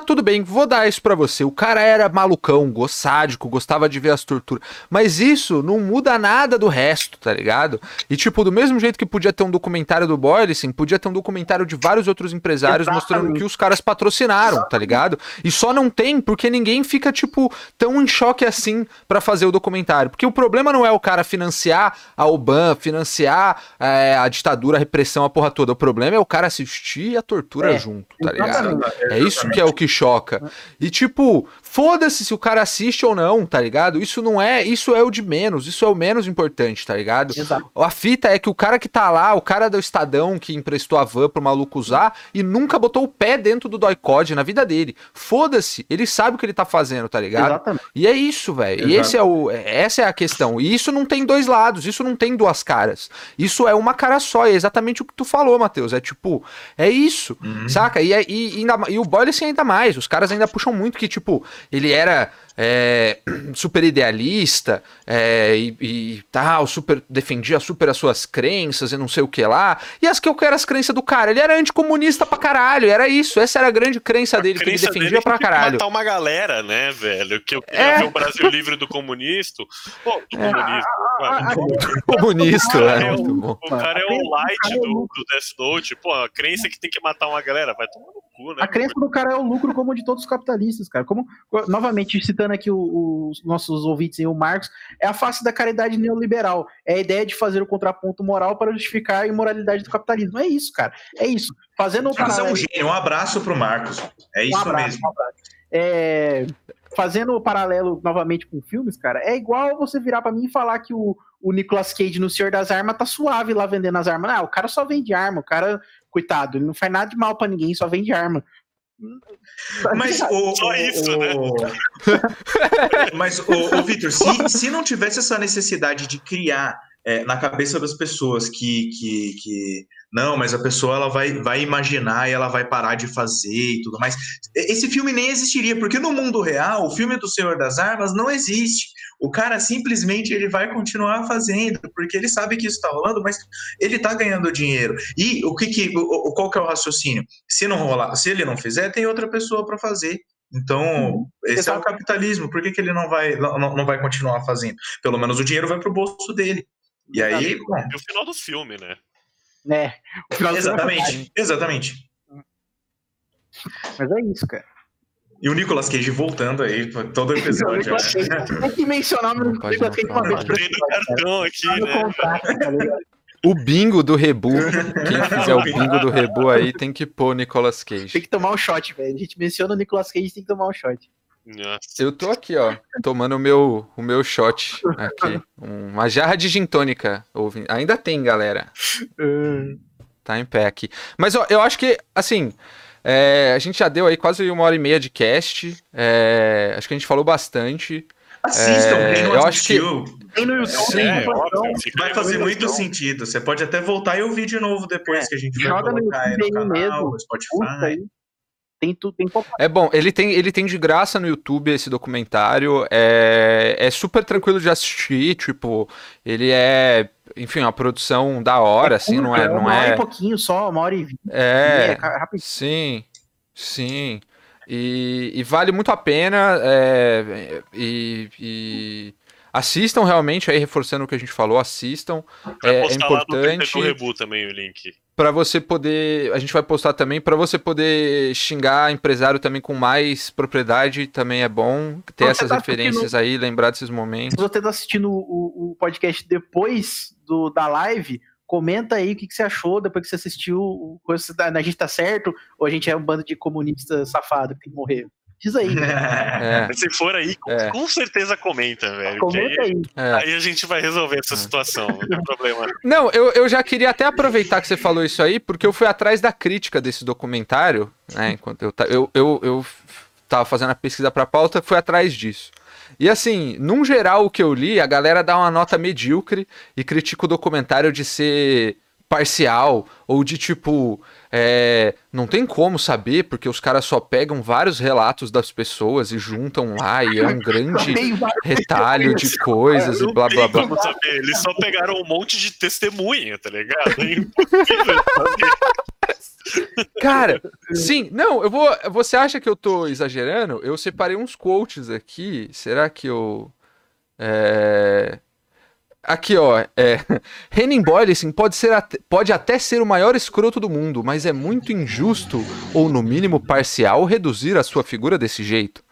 Tudo bem, vou dar isso pra você. O cara era malucão, sádico, gostava de ver as torturas. Mas isso não muda nada do resto, tá ligado? E, tipo, do mesmo jeito que podia ter um documentário do Boyleson, podia ter um documentário de vários outros empresários Exatamente. mostrando que os caras patrocinaram, tá ligado? E só não tem porque ninguém fica, tipo, tão em choque assim pra fazer o documentário. Porque o problema não é o cara financiar a OBAN, financiar é, a ditadura, a repressão, a porra toda. O problema é o cara assistir a tortura É, junto, tá ligado? É isso que é o que choca. E tipo, foda-se se o cara assiste ou não, tá ligado? Isso não é, isso é o de menos, isso é o menos importante, tá ligado? Exato. A fita é que o cara que tá lá, o cara do Estadão que emprestou a van pro maluco usar e nunca botou o pé dentro do doicode na vida dele. Foda-se, ele sabe o que ele tá fazendo, tá ligado? Exatamente. E é isso, velho. E esse é o, essa é a questão. E isso não tem dois lados, isso não tem duas caras. Isso é uma cara só, é exatamente o que tu falou, Matheus. É tipo, é isso, Uhum. saca? E, é- e, e, ainda- e o Boyle assim ainda mais. Os caras ainda puxam muito que, tipo, ele era é, super idealista é, e, e tal, super defendia super as suas crenças e não sei o que lá. E as que eu quero as crenças do cara? Ele era anticomunista pra caralho, era isso. Essa era a grande crença dele, que ele crença defendia dele é pra caralho. matar uma galera, né, velho? Que eu queria É. ver o Brasil livre do comunista. Pô, do É. comunista. Ah, mano. Comunista, cara é é muito bom. O cara é o light é do, do Death Note. Pô, a crença é que tem que matar uma galera. Vai tomar cu, né? A crença do cara é o lucro como de todos os capitalistas, cara. Como, novamente, citando aqui o- os nossos ouvintes e o Marcos, é a face da caridade neoliberal. É a ideia de fazer o contraponto moral para justificar a imoralidade do capitalismo. É isso, cara. É isso. Fazendo o Mas é um gênio. Um abraço pro Marcos. É Um isso abraço, mesmo. um abraço. É, fazendo o paralelo novamente com filmes, cara, é igual você virar pra mim e falar que o, o Nicolas Cage no Senhor das Armas tá suave lá vendendo as armas. Ah, o cara só vende arma, o cara, coitado, ele não faz nada de mal pra ninguém, só vende arma. Mas o. Só isso, o- né? Mas, o, o Vitor, se, se não tivesse essa necessidade de criar é, na cabeça das pessoas que, que, que. Não, mas a pessoa ela vai, vai imaginar e ela vai parar de fazer e tudo mais. Esse filme nem existiria, porque no mundo real, o filme do Senhor das Armas não existe. O cara simplesmente ele vai continuar fazendo, porque ele sabe que isso está rolando, mas ele está ganhando dinheiro. E o que, que o, qual que é o raciocínio? Se não rolar, se ele não fizer, tem outra pessoa para fazer. Então, esse é o Exato. capitalismo. Por que, que ele não vai, não, não vai continuar fazendo? Pelo menos o dinheiro vai pro bolso dele. E aí, bom, E o final do filme, né? Né? É exatamente, exatamente. Mas é isso, cara. E o Nicolas Cage voltando aí pra todo episódio. Tem que mencionar o Nicolas Cage uma vez por Tem no cartão aqui, Tá né? tá? O bingo do Rebu. Quem fizer o bingo do Rebu aí tem que pôr Nicolas Tem Cage. que tomar um shot, velho. A gente menciona o Nicolas Cage, tem que tomar um shot. Nossa. Eu tô aqui, ó, tomando o meu, o meu shot aqui. Uma jarra de gin tônica. Ainda tem, galera. Tá em pé aqui. Mas ó, eu acho que, assim, é, a gente já deu aí quase uma hora e meia de cast. é, acho que a gente falou bastante. Assistam, É, quem não eu acho que- assistiu, Tem no YouTube, É, no. Plantão. Fica vai fazer muito sentido. Você pode até voltar e ouvir de novo depois que a gente vai joga no colocar aí no YouTube aí canal, mesmo. no Spotify. Tem tudo, tem. É bom, ele tem, ele tem de graça no YouTube esse documentário. É, é super tranquilo de assistir. Tipo, ele é, enfim, uma produção da hora, assim, não é. Não uma hora é e pouquinho só, uma hora e vinte. É, rapidinho. sim, sim. E, e vale muito a pena. é, e, e assistam realmente, aí reforçando o que a gente falou, assistam. É, é postar lá no importante Rebu também o link. para você poder. A gente vai postar também para você poder xingar empresário também com mais propriedade. Também é bom ter Você essas tá referências aí, lembrar desses momentos. Se você tá assistindo o, o podcast depois do, da live, comenta aí o que, que você achou depois que você assistiu. se A gente tá certo ou a gente é um bando de comunistas safado que tem que morrer? Diz aí. É, Se for aí, com, É. com certeza comenta, velho. Comenta aí. é. Aí, aí a gente vai resolver essa situação, não tem problema. Não, eu, eu já queria até aproveitar que você falou isso aí, porque eu fui atrás da crítica desse documentário, né? Enquanto eu, eu, eu, eu tava fazendo a pesquisa pra pauta, fui atrás disso. E assim, num geral, o que eu li, a galera dá uma nota medíocre e critica o documentário de ser parcial ou de tipo. É, não tem como saber, porque os caras só pegam vários relatos das pessoas e juntam lá e é um grande retalho de coisas e blá blá blá. como saber, eles só pegaram um monte de testemunha, tá ligado? É impossível saber. Cara, sim, não, eu vou. Você acha que eu tô exagerando? Eu separei uns quotes aqui. Será que eu. É... Aqui, ó. É... Henning Boylesin pode, ser até- pode até ser o maior escroto do mundo, mas é muito injusto, ou no mínimo parcial, reduzir a sua figura desse jeito.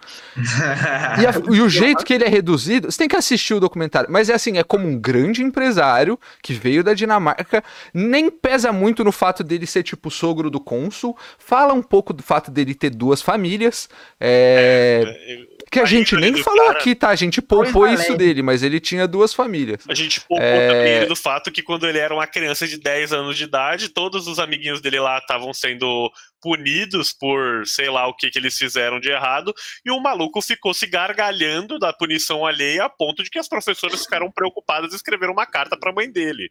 E, a- e o jeito que ele é reduzido, você tem que assistir o documentário, mas é assim, é como um grande empresário que veio da Dinamarca, nem pesa muito no fato dele ser tipo sogro do cônsul, fala um pouco do fato dele ter duas famílias, é, que a a gente nem falou cara- aqui, tá? A gente poupou isso dele, mas ele tinha duas famílias. A gente poupou É. também ele do fato que quando ele era uma criança de 10 anos de idade, todos os amiguinhos dele lá estavam sendo punidos por sei lá o que, que eles fizeram de errado, e o maluco ficou se gargalhando da punição alheia a ponto de que as professoras ficaram preocupadas e escreveram uma carta pra mãe dele.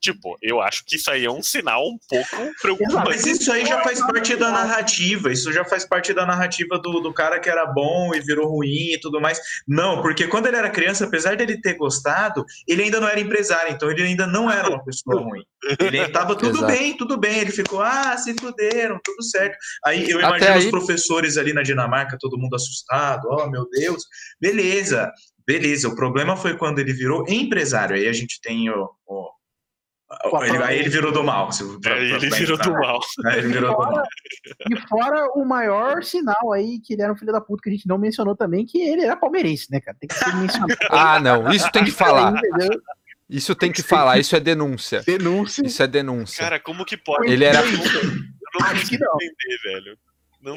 Tipo, eu acho que isso aí é um sinal um pouco Mas preocupante. isso aí já faz parte da narrativa. Isso já faz parte da narrativa do, do cara que era bom e virou ruim e tudo mais. Não, porque quando ele era criança, apesar dele ter gostado, ele ainda não era empresário, então ele ainda não era uma pessoa ruim. Ele tava tudo bem, tudo bem. Ele ficou, ah, se fuderam, tudo certo. Aí eu Até imagino aí- os professores ali na Dinamarca, todo mundo assustado, oh meu Deus, beleza. Beleza, o problema foi quando ele virou empresário. Aí a gente tem o- o- ele- aí ele virou do mal. se- pra- É, ele pra virou do mal. Aí ele virou do mal. E fora o maior sinal aí que ele era um filho da puta que a gente não mencionou também, que ele era palmeirense, né, cara? Tem que ser mencionado. Ah, não, isso tem que falar. Isso tem que falar, isso é denúncia. Denúncia. Isso é denúncia. Cara, como que pode? Ele era- Eu não Acho que consigo não. entender, velho.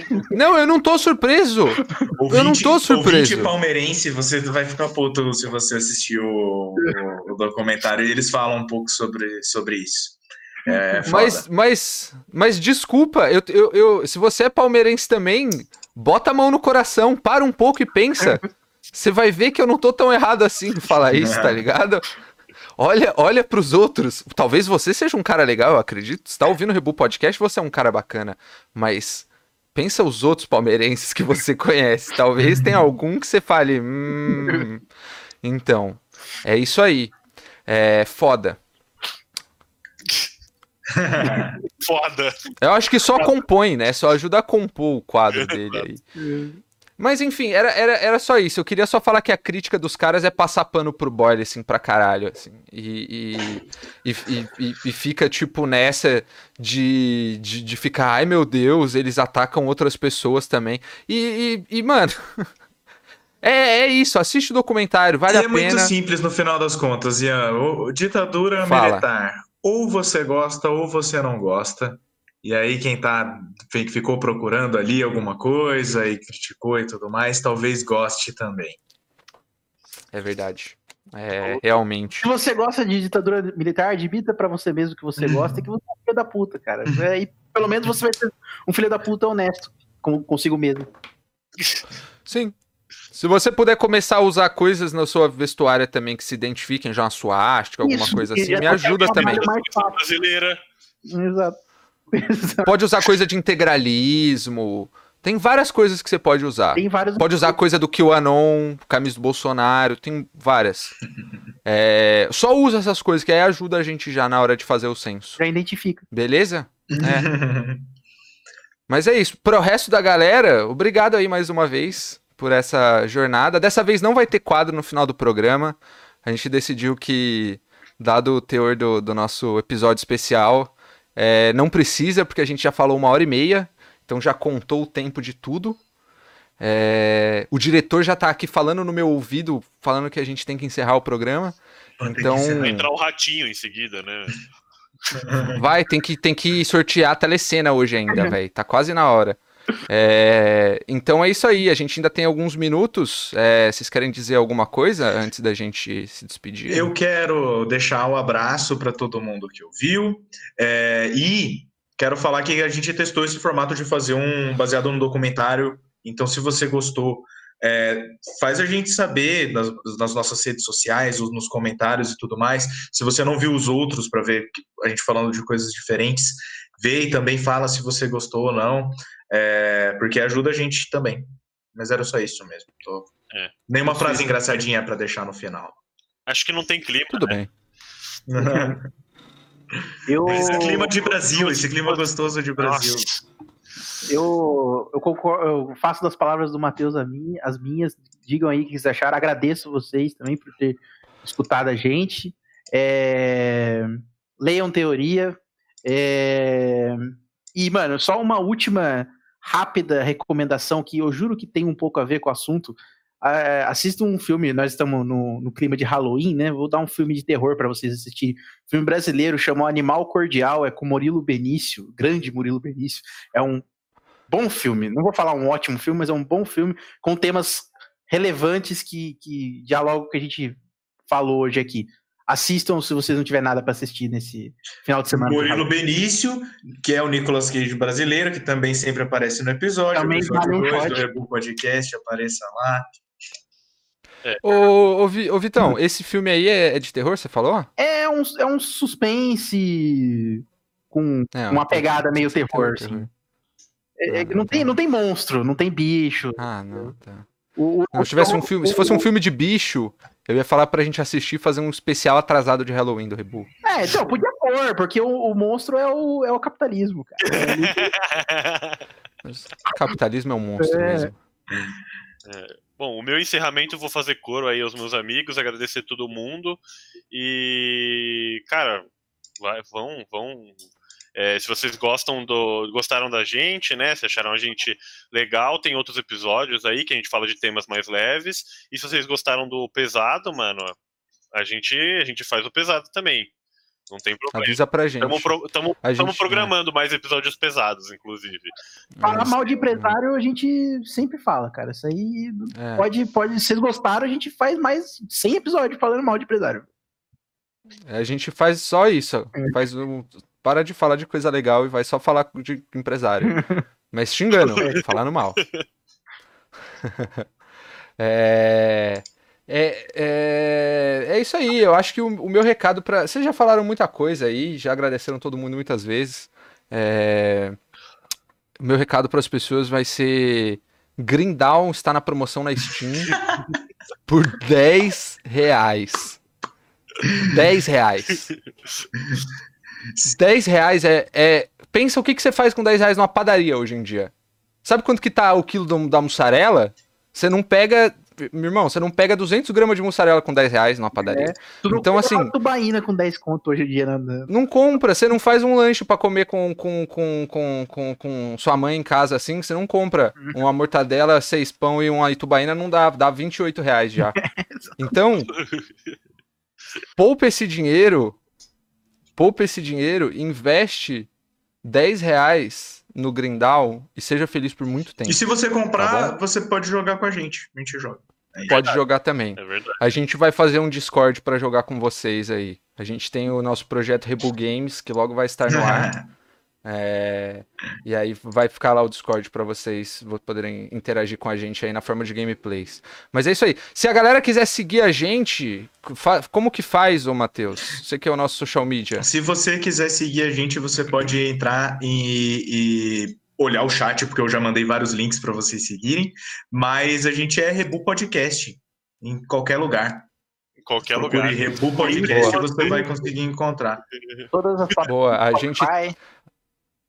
Não, Não, eu não tô surpreso. Eu não tô surpreso. Ouvinte palmeirense, você vai ficar puto se você assistir o, o- o documentário. E eles falam um pouco sobre, sobre isso. É. Mas, mas, mas desculpa, eu, eu, eu- se você é palmeirense também, bota a mão no coração, para um pouco e pensa. Você vai ver que eu não tô tão errado assim em falar isso, tá ligado? Olha, olha pros outros. Talvez você seja um cara legal, eu acredito. Você tá ouvindo o Rebu Podcast, você é um cara bacana. Mas pensa os outros palmeirenses que você conhece. Talvez tenha algum que você fale. Hum, então, é isso aí. É foda. foda. Eu acho que só compõe, né? Só ajuda a compor o quadro dele aí. Mas enfim, era, era, era só isso. Eu queria só falar que a crítica dos caras é passar pano pro Boyle, assim, pra caralho, assim. E, e, e, e- e fica, tipo, nessa de, de, de ficar, ai meu Deus, eles atacam outras pessoas também. E, e, e, mano. É, é isso, assiste o documentário, vale a é muito pena. simples no final das contas, Ian. O ditadura Fala. militar. Ou você gosta ou você não gosta. E aí quem tá quem ficou procurando ali alguma coisa e criticou e tudo mais, talvez goste também. É verdade. É, realmente. Se você gosta de ditadura militar, admita pra você mesmo que você gosta e que você é um filho da puta, cara. É, e pelo menos você vai ser um filho da puta honesto consigo mesmo. Sim. Se você puder começar a usar coisas na sua vestuária também que se identifiquem, já uma suástica, alguma Isso, coisa assim, já me ajuda também. mais fácil. Brasileira. Exato. Pode usar coisa de integralismo. Tem várias coisas que você pode usar. Tem vários. Pode usar coisa do QAnon, camisa do Bolsonaro, tem várias. É, só usa essas coisas que aí ajuda a gente já na hora de fazer o censo. Já identifica. Beleza? É. Mas é isso. Pro resto da galera, obrigado aí mais uma vez por essa jornada. Dessa vez não vai ter quadro no final do programa. A gente decidiu que, dado o teor do, do nosso episódio especial, é, não precisa, porque a gente já falou uma hora e meia. Então já contou o tempo de tudo. É, o diretor já tá aqui falando no meu ouvido, falando que a gente tem que encerrar o programa. Então- Vai entrar o ratinho em seguida, né? Vai, tem que, tem que sortear a telecena hoje ainda, velho. Tá quase na hora. É, então é isso aí, a gente ainda tem alguns minutos. É, vocês querem dizer alguma coisa antes da gente se despedir? Eu quero deixar um abraço para todo mundo que ouviu é, e quero falar que a gente testou esse formato de fazer um baseado no documentário. Então, se você gostou, é, faz a gente saber nas, nas, nossas redes sociais, nos comentários e tudo mais. Se você não viu os outros para ver a gente falando de coisas diferentes, vê e também fala se você gostou ou não, é, porque ajuda a gente também. Mas era só isso mesmo. Tô... É. Nenhuma frase engraçadinha para deixar no final. Acho que não tem clima. Tudo né? bem. Eu... Esse clima de Brasil, esse clima gostoso de Brasil. Eu, eu, concordo, eu faço das palavras do Matheus as minhas. Digam aí o que vocês acharam. Agradeço vocês também por ter escutado a gente. É... Leiam teoria. É... E, mano, só uma última rápida recomendação que eu juro que tem um pouco a ver com o assunto. Uh, assista um filme, nós estamos no, no, clima de Halloween, né? Vou dar um filme de terror para vocês assistirem. Filme brasileiro chamado Animal Cordial, é com Murilo Benício, grande Murilo Benício. É um bom filme. Não vou falar um ótimo filme, mas é um bom filme com temas relevantes que, que dialogam que a gente falou hoje aqui. Assistam se vocês não tiverem nada para assistir nesse final de semana. Murilo Benício, que é o Nicolas Cage brasileiro, que também sempre aparece no episódio. Também episódio um 2 do Rebu Podcast, apareça lá. É. Ô, ô, ô, Vitão, esse filme aí é, é, de terror, você falou? É um, é um suspense com é, uma pegada meio terror, terror, assim. É, ah, não, tem, não tem monstro, não tem bicho. Ah, não, tá. O, não, se tivesse um filme, se fosse um filme de bicho, eu ia falar pra gente assistir e fazer um especial atrasado de Halloween do Rebu. É, então, podia pôr, porque o, o monstro é o, é o capitalismo, cara. Mas, capitalismo é um monstro é. mesmo. É. Bom, o meu encerramento eu vou fazer coro aí aos meus amigos, agradecer todo mundo e, cara, vai, vão, vão é, se vocês gostam do, gostaram da gente, né? Se acharam a gente legal, tem outros episódios aí que a gente fala de temas mais leves. E se vocês gostaram do pesado, mano, a gente, a gente faz o pesado também. Não tem problema. Avisa pra gente. Estamos pro, né? programando mais episódios pesados, inclusive. Falar mal de empresário a gente sempre fala, cara. Isso aí é. pode, pode. Se vocês gostaram, a gente faz mais 100 episódios falando mal de empresário. A gente faz só isso. É. Faz um, para de falar de coisa legal e vai só falar de empresário. Mas xingando, falando mal. é, é, é, é, isso aí. Eu acho que o, o meu recado para. Vocês já falaram muita coisa aí, já agradeceram todo mundo muitas vezes. É, o meu recado para as pessoas vai ser: Grindown está na promoção na Steam por 10 reais. 10 reais. 10 reais é, é. Pensa o que, que você faz com 10 reais numa padaria hoje em dia. Sabe quanto que tá o quilo do, da mussarela? Você não pega. Meu irmão, você não pega 200 gramas de mussarela com 10 reais numa padaria. É, tu então, assim. tubaína com 10 conto hoje em dia, né? Não compra, você não faz um lanche para comer com, com, com, com, com, com sua mãe em casa assim, você não compra uhum. uma mortadela, seis pão e uma itubaína, não dá, dá 28 reais já. então, poupa esse dinheiro poupa esse dinheiro, investe 10 reais no Grindal e seja feliz por muito tempo. E se você comprar, tá você pode jogar com a gente. A gente joga. É pode jogar também. É verdade. A gente vai fazer um Discord para jogar com vocês aí. A gente tem o nosso projeto Rebu Games, que logo vai estar no ar. É, e aí vai ficar lá o Discord para vocês poderem interagir com a gente aí na forma de gameplays. Mas é isso aí. Se a galera quiser seguir a gente, como que faz, ô Matheus? Você que é o nosso social media. Se você quiser seguir a gente, você pode entrar e, e olhar o chat, porque eu já mandei vários links para vocês seguirem. Mas a gente é Rebu Podcast em qualquer lugar. Em qualquer Procure lugar. Rebu Podcast, você vai conseguir encontrar. Todas as Boa, a gente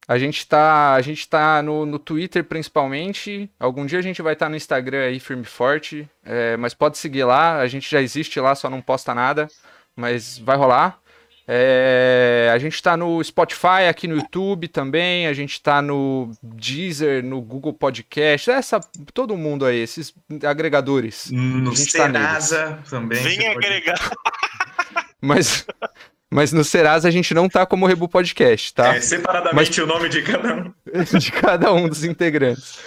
a gente tá, a gente tá no, no Twitter principalmente. Algum dia a gente vai estar tá no Instagram aí, firme e forte. É, mas pode seguir lá. A gente já existe lá, só não posta nada. Mas vai rolar. É, a gente está no Spotify, aqui no YouTube também. A gente está no Deezer, no Google Podcast. Essa, todo mundo aí, esses agregadores. No Serasa tá também. Vem agregar. Mas Mas no Serasa a gente não tá como Rebu Podcast, tá? É, separadamente o nome de cada um. de cada um dos integrantes.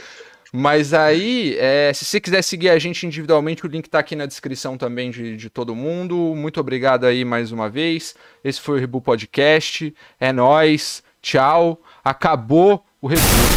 Mas aí, é, se você quiser seguir a gente individualmente, o link tá aqui na descrição também de, de todo mundo. Muito obrigado aí mais uma vez. Esse foi o Rebu Podcast. É nóis. Tchau. Acabou o Rebu.